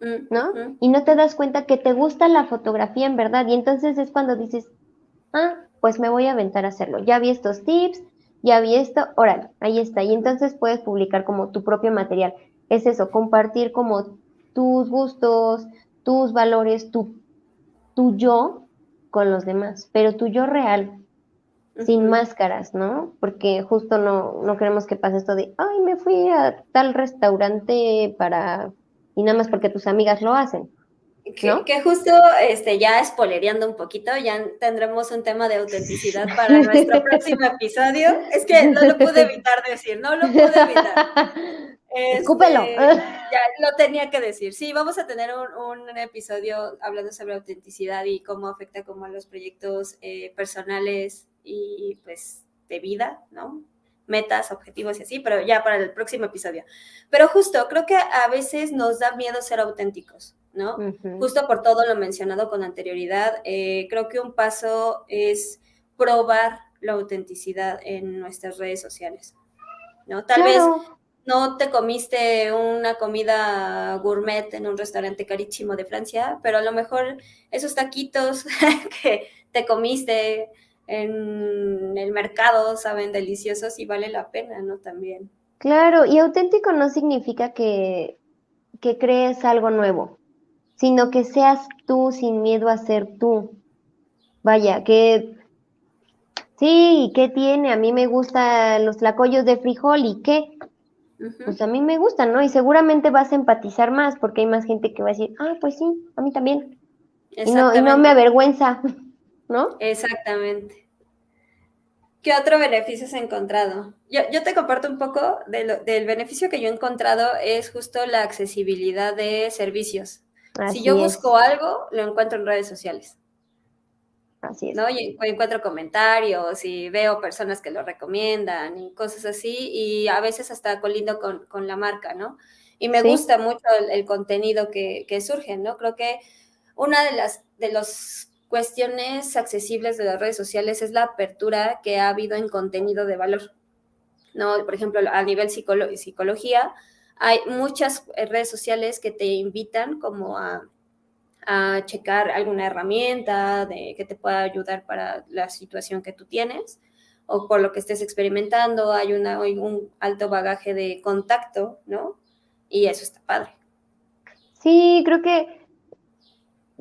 mm, ¿no? Mm. Y no te das cuenta que te gusta la fotografía en verdad. Y entonces es cuando dices, ah, pues me voy a aventar a hacerlo. Ya vi estos tips, ya vi esto, órale, ahí está. Y entonces puedes publicar como tu propio material. Es eso, compartir como tus gustos, tus valores, tu, tu yo con los demás, pero tu yo real, sin máscaras, ¿no? Porque justo no, no queremos que pase esto de, ay, me fui a tal restaurante para... y nada más porque tus amigas lo hacen. Que, justo este, ya spoilereando un poquito, ya tendremos un tema de autenticidad para nuestro próximo episodio. Es que no lo pude evitar decir, no lo pude evitar. Escúpelo. Este, ya lo tenía que decir. Sí, vamos a tener un, episodio hablando sobre autenticidad y cómo afecta como a los proyectos eh, personales y pues de vida, ¿no? Metas, objetivos y así, pero ya para el próximo episodio. Pero justo, creo que a veces nos da miedo ser auténticos, ¿no? Justo por todo lo mencionado con anterioridad, eh, creo que un paso es probar la autenticidad en nuestras redes sociales, ¿no? Tal vez no te comiste una comida gourmet en un restaurante carísimo de Francia, pero a lo mejor esos taquitos que te comiste en el mercado saben deliciosos y vale la pena, ¿no? También. Claro, y auténtico no significa que, que crees algo nuevo, sino que seas tú sin miedo a ser tú. Vaya, que sí, ¿qué tiene? A mí me gustan los tlacoyos de frijol y qué pues a mí me gustan, ¿no? Y seguramente vas a empatizar más porque hay más gente que va a decir, ah, pues sí, a mí también. Y no, y no me avergüenza, ¿no? Exactamente. ¿Qué otro beneficio has encontrado? Yo, yo te comparto un poco del beneficio que yo he encontrado es justo la accesibilidad de servicios. si yo busco algo, lo encuentro en redes sociales. Así es. ¿no? Y encuentro comentarios y veo personas que lo recomiendan y cosas así, y a veces hasta colindo con, con la marca, ¿no? Y me gusta mucho el, contenido que, que, surge, ¿no? Creo que una de las de los cuestiones accesibles de las redes sociales es la apertura que ha habido en contenido de valor, ¿no? Por ejemplo, a nivel psicología, hay muchas redes sociales que te invitan como a a checar alguna herramienta de, que te pueda ayudar para la situación que tú tienes o por lo que estés experimentando. Hay, una, un alto bagaje de contacto, ¿no? Y eso está padre. Sí, creo que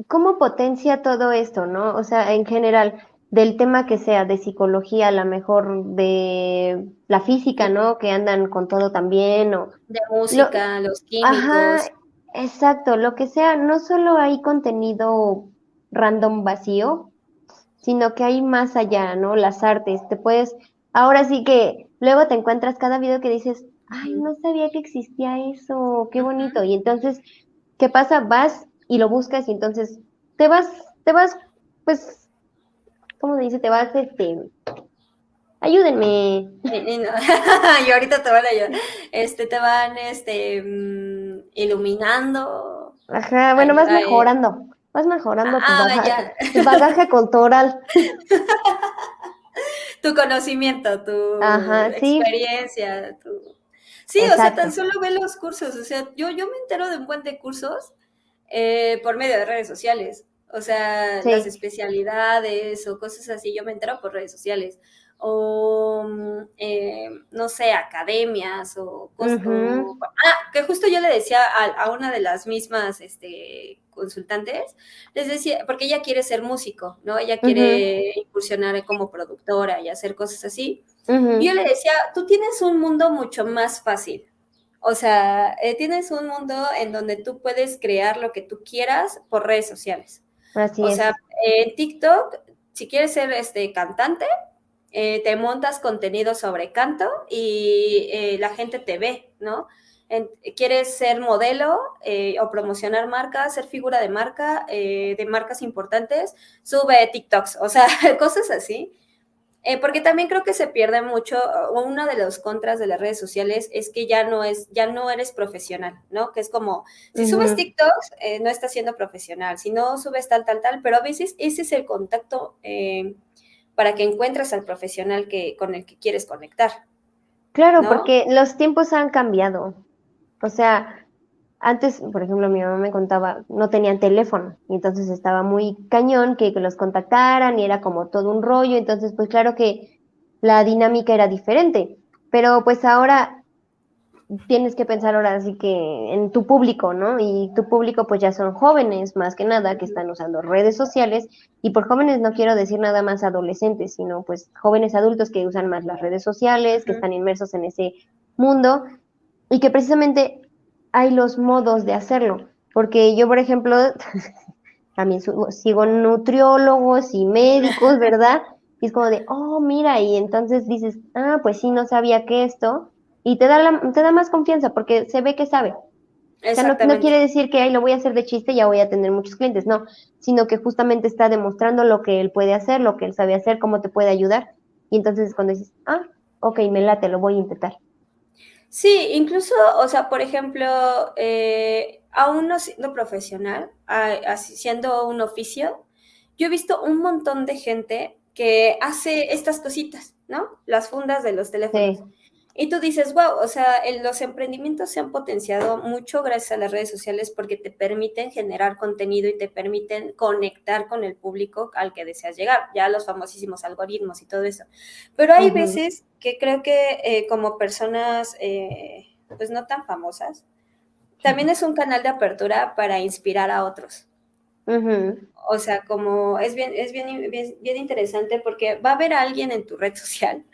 cómo potencia todo esto, ¿no? O sea, en general, del tema que sea, de psicología, a lo mejor de la física, ¿no? Que andan con todo también, o... De música, los químicos. Exacto, lo que sea, no solo hay contenido random vacío, sino que hay más allá, ¿no? Las artes, te puedes, ahora sí que luego te encuentras cada video que dices, ay, no sabía que existía eso, qué bonito. Y entonces, ¿qué pasa? Vas y lo buscas y entonces te vas, te vas, pues, ¿cómo se dice? Te vas, este, ayúdenme. y ahorita te van a ayudar. Este, te van, este, mm, iluminando. Ajá, bueno, vas mejorando, vas mejorando tu, ah, bagaje, bagaje cultural. tu conocimiento, tu experiencia, Sí, o sea, tan solo ve los cursos, o sea, yo, yo me entero de un buen de cursos eh, por medio de redes sociales, o sea, las especialidades o cosas así, yo me entero por redes sociales o, mm, eh, no sé, academias o cosas. ah, que justo yo le decía a, una de las mismas este, consultantes, les decía, porque ella quiere ser músico, ¿no? Ella quiere incursionar como productora y hacer cosas así. Y yo le decía, tú tienes un mundo mucho más fácil. O sea, eh, tienes un mundo en donde tú puedes crear lo que tú quieras por redes sociales. Así o sea, en TikTok, si quieres ser este cantante, eh, te montas contenido sobre canto y eh, la gente te ve, ¿no? quieres ser modelo eh, o promocionar marcas, ser figura de marca, de marcas importantes, sube TikToks, o sea, cosas así. Porque también creo que se pierde mucho, una de los contras de las redes sociales es que ya no es, ya no eres profesional, ¿no? Que es como, si subes TikToks, no estás siendo profesional, si no subes tal, tal, tal, pero a veces ese es el contacto para que encuentres al profesional que, con el que quieres conectar. Claro, porque los tiempos han cambiado. O sea, antes, por ejemplo, mi mamá me contaba, no tenían teléfono, y entonces estaba muy cañón que, que los contactaran y era como todo un rollo, entonces pues claro que la dinámica era diferente, pero pues ahora tienes que pensar ahora así que en tu público, ¿no? Y tu público pues ya son jóvenes más que nada que están usando redes sociales y por jóvenes no quiero decir nada más adolescentes, sino pues jóvenes adultos que usan más las redes sociales, que están inmersos en ese mundo y que precisamente hay los modos de hacerlo. Porque yo, por ejemplo, también sigo nutriólogos y médicos, ¿verdad? Y es como de, oh, mira, y entonces dices, ah, pues sí, no sabía que esto, y te da, te da más confianza porque se ve que sabe. O sea, no, no, quiere decir que, ay, lo voy a hacer de chiste y ya voy a tener muchos clientes, no, sino que justamente está demostrando lo que él puede hacer, lo que él sabe hacer, cómo te puede ayudar. Y entonces es cuando dices, ah, ok, me late, lo voy a intentar. Sí, incluso, o sea, por ejemplo, eh, aún no siendo profesional, siendo un oficio, yo he visto un montón de gente que hace estas cositas, ¿no? Las fundas de los teléfonos. Y tú dices, wow, o sea, los emprendimientos se han potenciado mucho gracias a las redes sociales porque te permiten generar contenido y te permiten conectar con el público al que deseas llegar, ya los famosísimos algoritmos y todo eso. Pero hay veces que creo que eh, como personas, eh, pues no tan famosas, también es un canal de apertura para inspirar a otros. O sea, como es bien, es bien, bien, interesante porque va a haber alguien en tu red social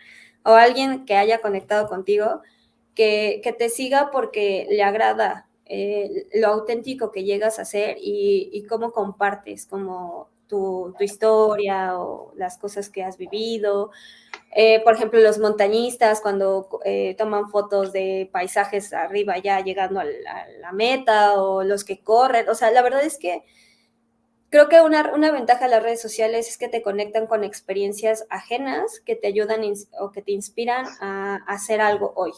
o alguien que haya conectado contigo que, te siga porque le agrada eh, lo auténtico que llegas a ser y, y cómo compartes, como tu, historia o las cosas que has vivido. Eh, por ejemplo, los montañistas cuando eh, toman fotos de paisajes arriba ya llegando a la, meta o los que corren. O sea, la verdad es que creo que una, una, ventaja de las redes sociales es que te conectan con experiencias ajenas que te ayudan o que te inspiran a, hacer algo hoy.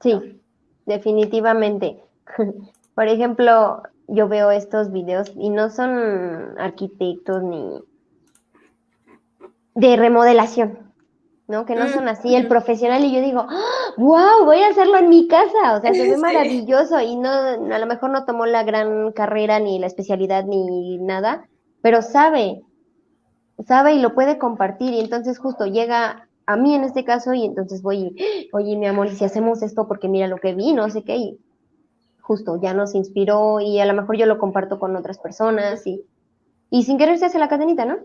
Sí, definitivamente. Por ejemplo, yo veo estos videos y no son arquitectos ni de remodelación, ¿no? Que no son así el profesional y yo digo, wow, voy a hacerlo en mi casa, o sea, se ve maravilloso y no, a lo mejor no tomó la gran carrera ni la especialidad ni nada, pero sabe, sabe y lo puede compartir y entonces justo llega a mí en este caso y entonces voy, oye, mi amor, y si hacemos esto porque mira lo que vi, no sé qué, y justo ya nos inspiró y a lo mejor yo lo comparto con otras personas y, y sin querer se hace la cadenita, ¿no?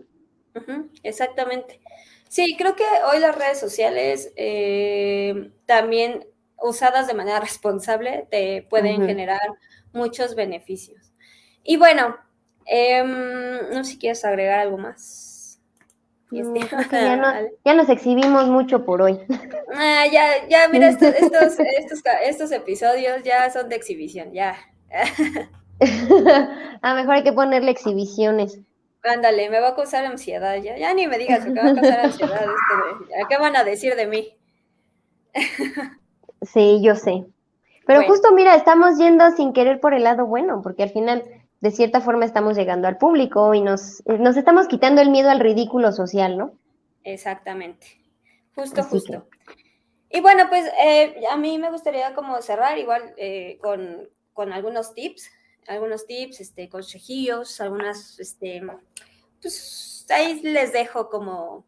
exactamente. Sí, creo que hoy las redes sociales eh, también usadas de manera responsable te pueden generar muchos beneficios. Y bueno, em, no sé si quieres agregar algo más. Este, ya, nos exhibimos mucho por hoy. Ah, ya, ya, mira, estos, estos, episodios ya son de exhibición, ya. a mejor hay que ponerle exhibiciones. Ándale, me va a causar ansiedad, ya, ya ni me digas que me va a causar ansiedad ¿qué van a decir de mí? sí, yo sé. Pero justo mira, estamos yendo sin querer por el lado bueno, porque al final de cierta forma estamos llegando al público y nos, nos estamos quitando el miedo al ridículo social, ¿no? Exactamente. Justo, justo. Y bueno, pues eh, a mí me gustaría como cerrar igual eh, con, con, algunos tips, algunos tips, este, consejillos, algunas, este, pues ahí les dejo como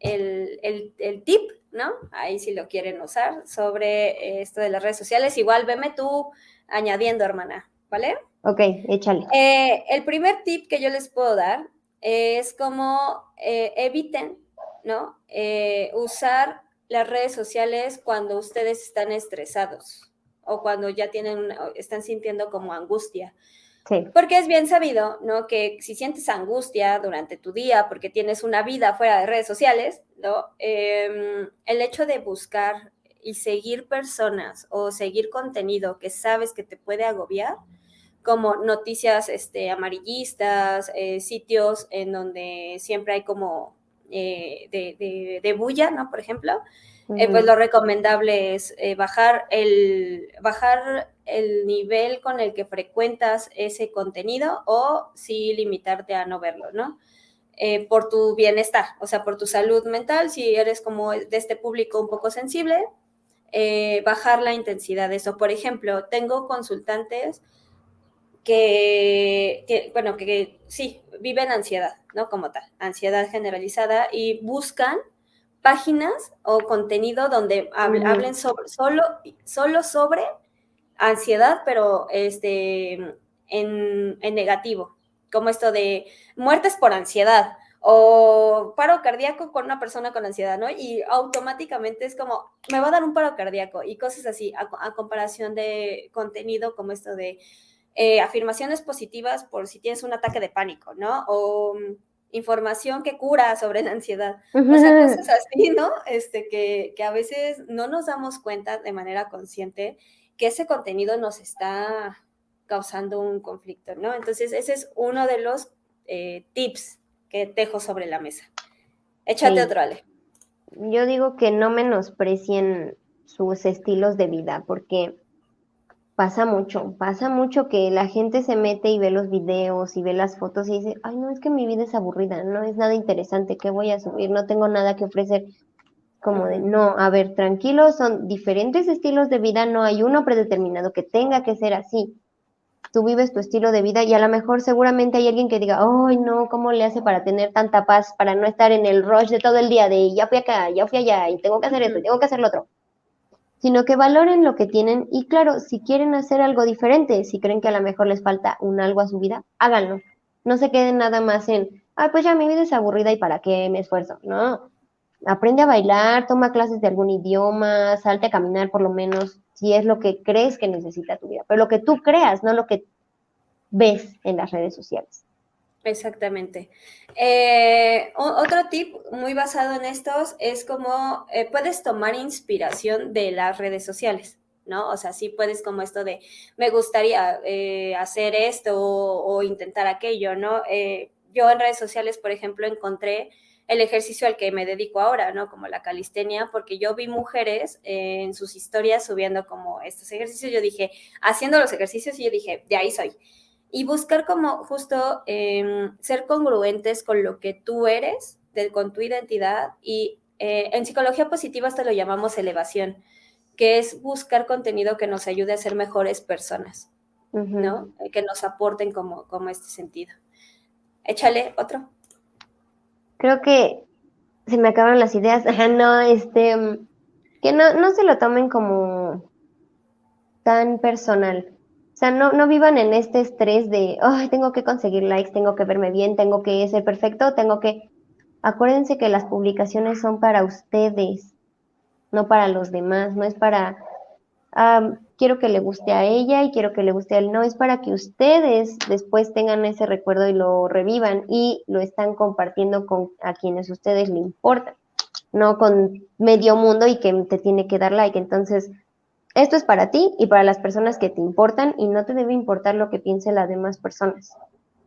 el, el, el tip, ¿no? Ahí si lo quieren usar sobre esto de las redes sociales. Igual veme tú añadiendo, hermana, ¿vale? Ok, échale. Eh, el primer tip que yo les puedo dar es como eh, eviten, ¿no? Eh, usar las redes sociales cuando ustedes están estresados o cuando ya tienen, están sintiendo como angustia. Sí. Porque es bien sabido, ¿no? Que si sientes angustia durante tu día porque tienes una vida fuera de redes sociales, ¿no? Em, el hecho de buscar y seguir personas o seguir contenido que sabes que te puede agobiar, como noticias este, amarillistas, eh, sitios en donde siempre hay como eh, de, bulla, ¿no? Por ejemplo, eh, pues lo recomendable es bajar, el, bajar el nivel con el que frecuentas ese contenido o sí limitarte a no verlo, ¿no? por tu bienestar, o sea, por tu salud mental, si eres como de este público un poco sensible, bajar la intensidad de eso. Por ejemplo, tengo consultantes que, bueno, que, sí, viven ansiedad, ¿no? Como tal, ansiedad generalizada y buscan páginas o contenido donde hablen sobre, solo, solo sobre ansiedad, pero este, en, en negativo, como esto de muertes por ansiedad o paro cardíaco con una persona con ansiedad, ¿no? Y automáticamente es como, me va a dar un paro cardíaco y cosas así, a comparación de contenido como esto de eh, afirmaciones positivas por si tienes un ataque de pánico, ¿no? O mm, información que cura sobre la ansiedad. O sea, cosas así, ¿no? Este, que, que a veces no nos damos cuenta de manera consciente que ese contenido nos está causando un conflicto, ¿no? Entonces, ese es uno de los eh, tips que dejo sobre la mesa. Échate otro, Ale. Yo digo que no menosprecien sus estilos de vida, porque pasa mucho, pasa mucho que la gente se mete y ve los videos y ve las fotos y dice, ay, no, es que mi vida es aburrida, no es nada interesante, ¿qué voy a subir? No tengo nada que ofrecer. Como de, no, a ver, tranquilos, son diferentes estilos de vida, no hay uno predeterminado que tenga que ser así tú vives tu estilo de vida y a lo mejor seguramente hay alguien que diga, ay no, ¿cómo le hace para tener tanta paz, para no estar en el rush de todo el día de ya fui acá, ya fui allá y tengo que hacer esto, y tengo que hacer lo otro? Sino que valoren lo que tienen y claro, si quieren hacer algo diferente, si creen que a lo mejor les falta un algo a su vida, háganlo. No se queden nada más en, ay, pues ya mi vida es aburrida y para qué me esfuerzo, ¿no? Aprende a bailar, toma clases de algún idioma, salte a caminar por lo menos, si es lo que crees que necesita tu vida, pero lo que tú creas, no lo que ves en las redes sociales. Exactamente. Eh, otro tip muy basado en estos es como eh, puedes tomar inspiración de las redes sociales, ¿no? O sea, sí puedes como esto de, me gustaría eh, hacer esto o, o, intentar aquello, ¿no? yo en redes sociales, por ejemplo, encontré el ejercicio al que me dedico ahora, ¿no? Como la calistenia, porque yo vi mujeres en sus historias subiendo como estos ejercicios, yo dije, haciendo los ejercicios y yo dije, de ahí soy. Y buscar como justo em, ser congruentes con lo que tú eres, con tu identidad y eh, en psicología positiva hasta lo llamamos elevación, que es buscar contenido que nos ayude a ser mejores personas, ¿no? Que nos aporten como, como este sentido. Échale otro creo que se me acaban las ideas. no, este, que no, no se lo tomen como tan personal. O sea, no, no vivan en este estrés de, ay, tengo que conseguir likes, tengo que verme bien, tengo que ser perfecto, tengo que... Acuérdense que las publicaciones son para ustedes, no para los demás, no es para quiero que le guste a ella y quiero que le guste a él. No, es para que ustedes después tengan ese recuerdo y lo revivan y lo están compartiendo con a quienes ustedes le importan, no con medio mundo y que te tiene que dar like. Entonces, esto es para ti y para las personas que te importan y no te debe importar lo que piensen las demás personas.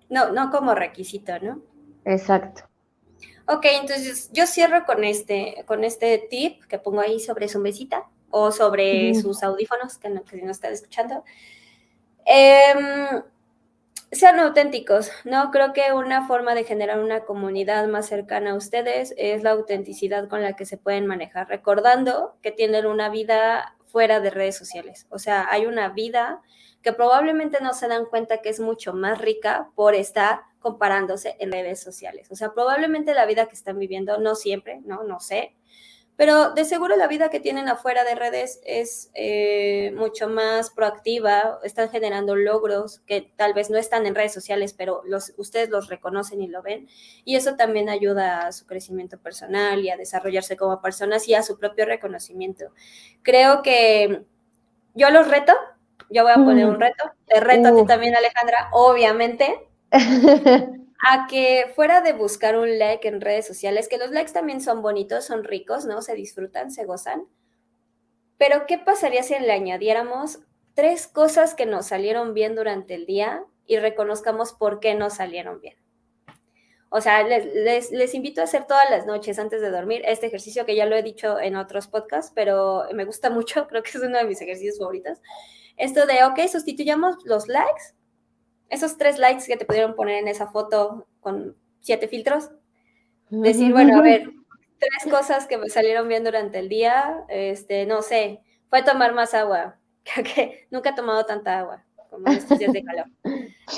No, no como requisito, ¿no? Exacto. Ok, entonces yo cierro con este, con este tip que pongo ahí sobre su mesita o sobre sus audífonos que no, que no están escuchando. Em, sean auténticos, ¿no? Creo que una forma de generar una comunidad más cercana a ustedes es la autenticidad con la que se pueden manejar, recordando que tienen una vida fuera de redes sociales. O sea, hay una vida que probablemente no se dan cuenta que es mucho más rica por estar comparándose en redes sociales. O sea, probablemente la vida que están viviendo, no siempre, ¿no? No sé, pero de seguro la vida que tienen afuera de redes es eh, mucho más proactiva, están generando logros que tal vez no están en redes sociales, pero los, ustedes los reconocen y lo ven. Y eso también ayuda a su crecimiento personal y a desarrollarse como personas y a su propio reconocimiento. Creo que yo los reto, yo voy a poner un reto, te reto a ti también Alejandra, obviamente. a que fuera de buscar un like en redes sociales, que los likes también son bonitos, son ricos, ¿no? Se disfrutan, se gozan. Pero ¿qué pasaría si le añadiéramos tres cosas que nos salieron bien durante el día y reconozcamos por qué nos salieron bien? O sea, les, les, invito a hacer todas las noches antes de dormir este ejercicio que ya lo he dicho en otros podcasts, pero me gusta mucho, creo que es uno de mis ejercicios favoritos. Esto de, ok, sustituyamos los likes esos tres likes que te pudieron poner en esa foto con siete filtros, decir, bueno, a ver, tres cosas que me salieron bien durante el día, este, no sé, fue tomar más agua, que nunca he tomado tanta agua como en estos días de calor.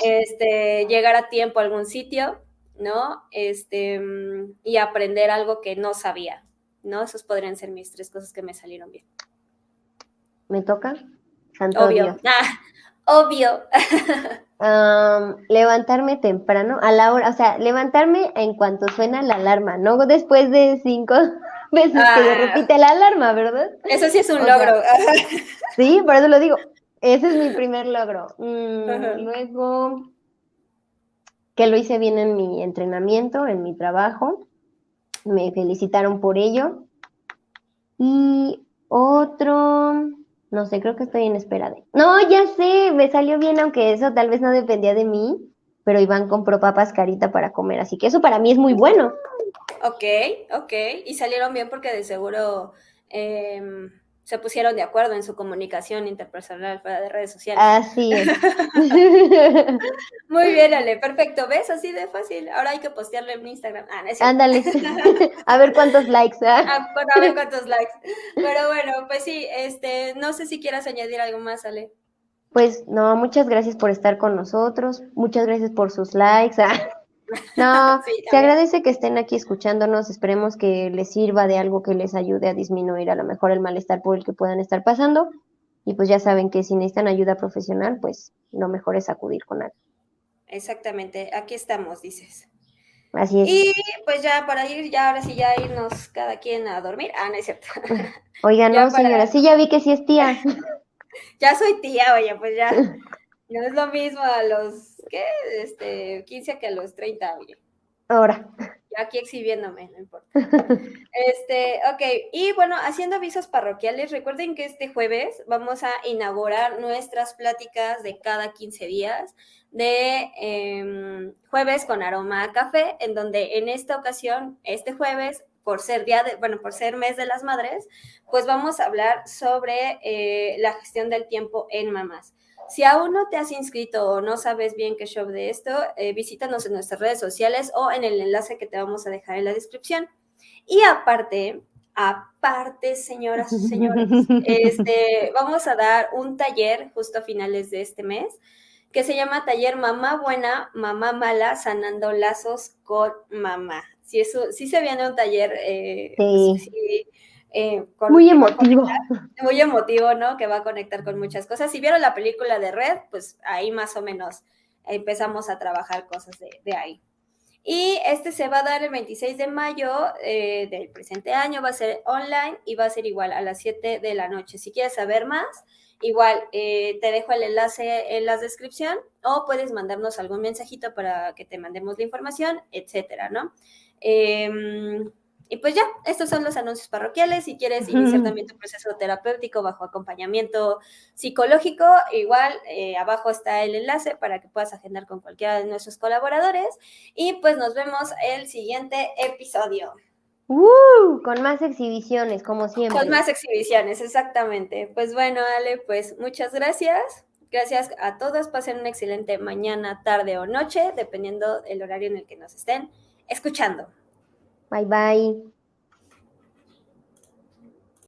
Este, llegar a tiempo a algún sitio, ¿no? Este, y aprender algo que no sabía, ¿no? Esos podrían ser mis tres cosas que me salieron bien. ¿Me toca? Santo Obvio. Ah, obvio. levantarme temprano, a la hora, o sea, levantarme en cuanto suena la alarma, no después de cinco veces que ah. repite la alarma, ¿verdad? Eso sí es un logro. sí, por eso lo digo. Ese es mi primer logro. Mm, luego, que lo hice bien en mi entrenamiento, en mi trabajo. Me felicitaron por ello. Y otro, no sé, creo que estoy en espera de. No, ya sé, me salió bien, aunque eso tal vez no dependía de mí, pero Iván compró papas carita para comer, así que eso para mí es muy bueno. Ok, ok. Y salieron bien porque de seguro em, se pusieron de acuerdo en su comunicación interpersonal fuera de redes sociales. Así es. Muy bien, Ale, perfecto. ¿Ves? Así de fácil. Ahora hay que postearlo en Instagram. Ah, Ándale. a ver cuántos likes. ¿ah? Ah, a ver cuántos likes. Pero bueno, pues sí, este, no sé si quieras añadir algo más, Ale. Pues no, muchas gracias por estar con nosotros. Muchas gracias por sus likes. Ah. No, se agradece que estén aquí escuchándonos. Esperemos que les sirva de algo que les ayude a disminuir a lo mejor el malestar por el que puedan estar pasando. Y pues ya saben que si necesitan ayuda profesional, pues lo mejor es acudir con alguien. Exactamente, aquí estamos, dices. Así es. Y pues ya para ir, ya ahora sí ya irnos cada quien a dormir. Ah, no es cierto. Oiga, no, señora, sí ya vi que sí es tía. ya soy tía, oye, pues ya. No es lo mismo a los, ¿qué? Este, 15 que a los 30, oye. Ahora. Yo aquí exhibiéndome, no importa. Este, ok, y bueno, haciendo avisos parroquiales, recuerden que este jueves vamos a inaugurar nuestras pláticas de cada 15 días de em, jueves con aroma a café, en donde en esta ocasión, este jueves, por ser día de, bueno, por ser mes de las madres, pues vamos a hablar sobre eh, la gestión del tiempo en mamás. Si aún no te has inscrito o no sabes bien qué show de esto, eh, visítanos en nuestras redes sociales o en el enlace que te vamos a dejar en la descripción. Y aparte, aparte, señoras y señores, este, vamos a dar un taller justo a finales de este mes que se llama Taller Mamá Buena, Mamá Mala, Sanando Lazos con Mamá. Si eso, sí se viene un taller eh, pues, eh, muy emotivo. Muy emotivo, ¿no? Que va a conectar con muchas cosas. Si vieron la película de Red, pues ahí más o menos empezamos a trabajar cosas de, ahí. Y este se va a dar el 26 de mayo eh, del presente año, va a ser online y va a ser igual a las 7 de la noche. Si quieres saber más, igual eh, te dejo el enlace en la descripción o puedes mandarnos algún mensajito para que te mandemos la información, etcétera, ¿no? Eh, y pues ya, estos son los anuncios parroquiales. Si quieres iniciar también tu proceso terapéutico bajo acompañamiento psicológico, igual eh, abajo está el enlace para que puedas agendar con cualquiera de nuestros colaboradores. Y pues nos vemos el siguiente episodio. Uh, con más exhibiciones, como siempre. Con más exhibiciones, exactamente. Pues bueno, Ale, pues muchas gracias. Gracias a todos. Pasen una excelente mañana, tarde o noche, dependiendo del horario en el que nos estén escuchando. Bye bye.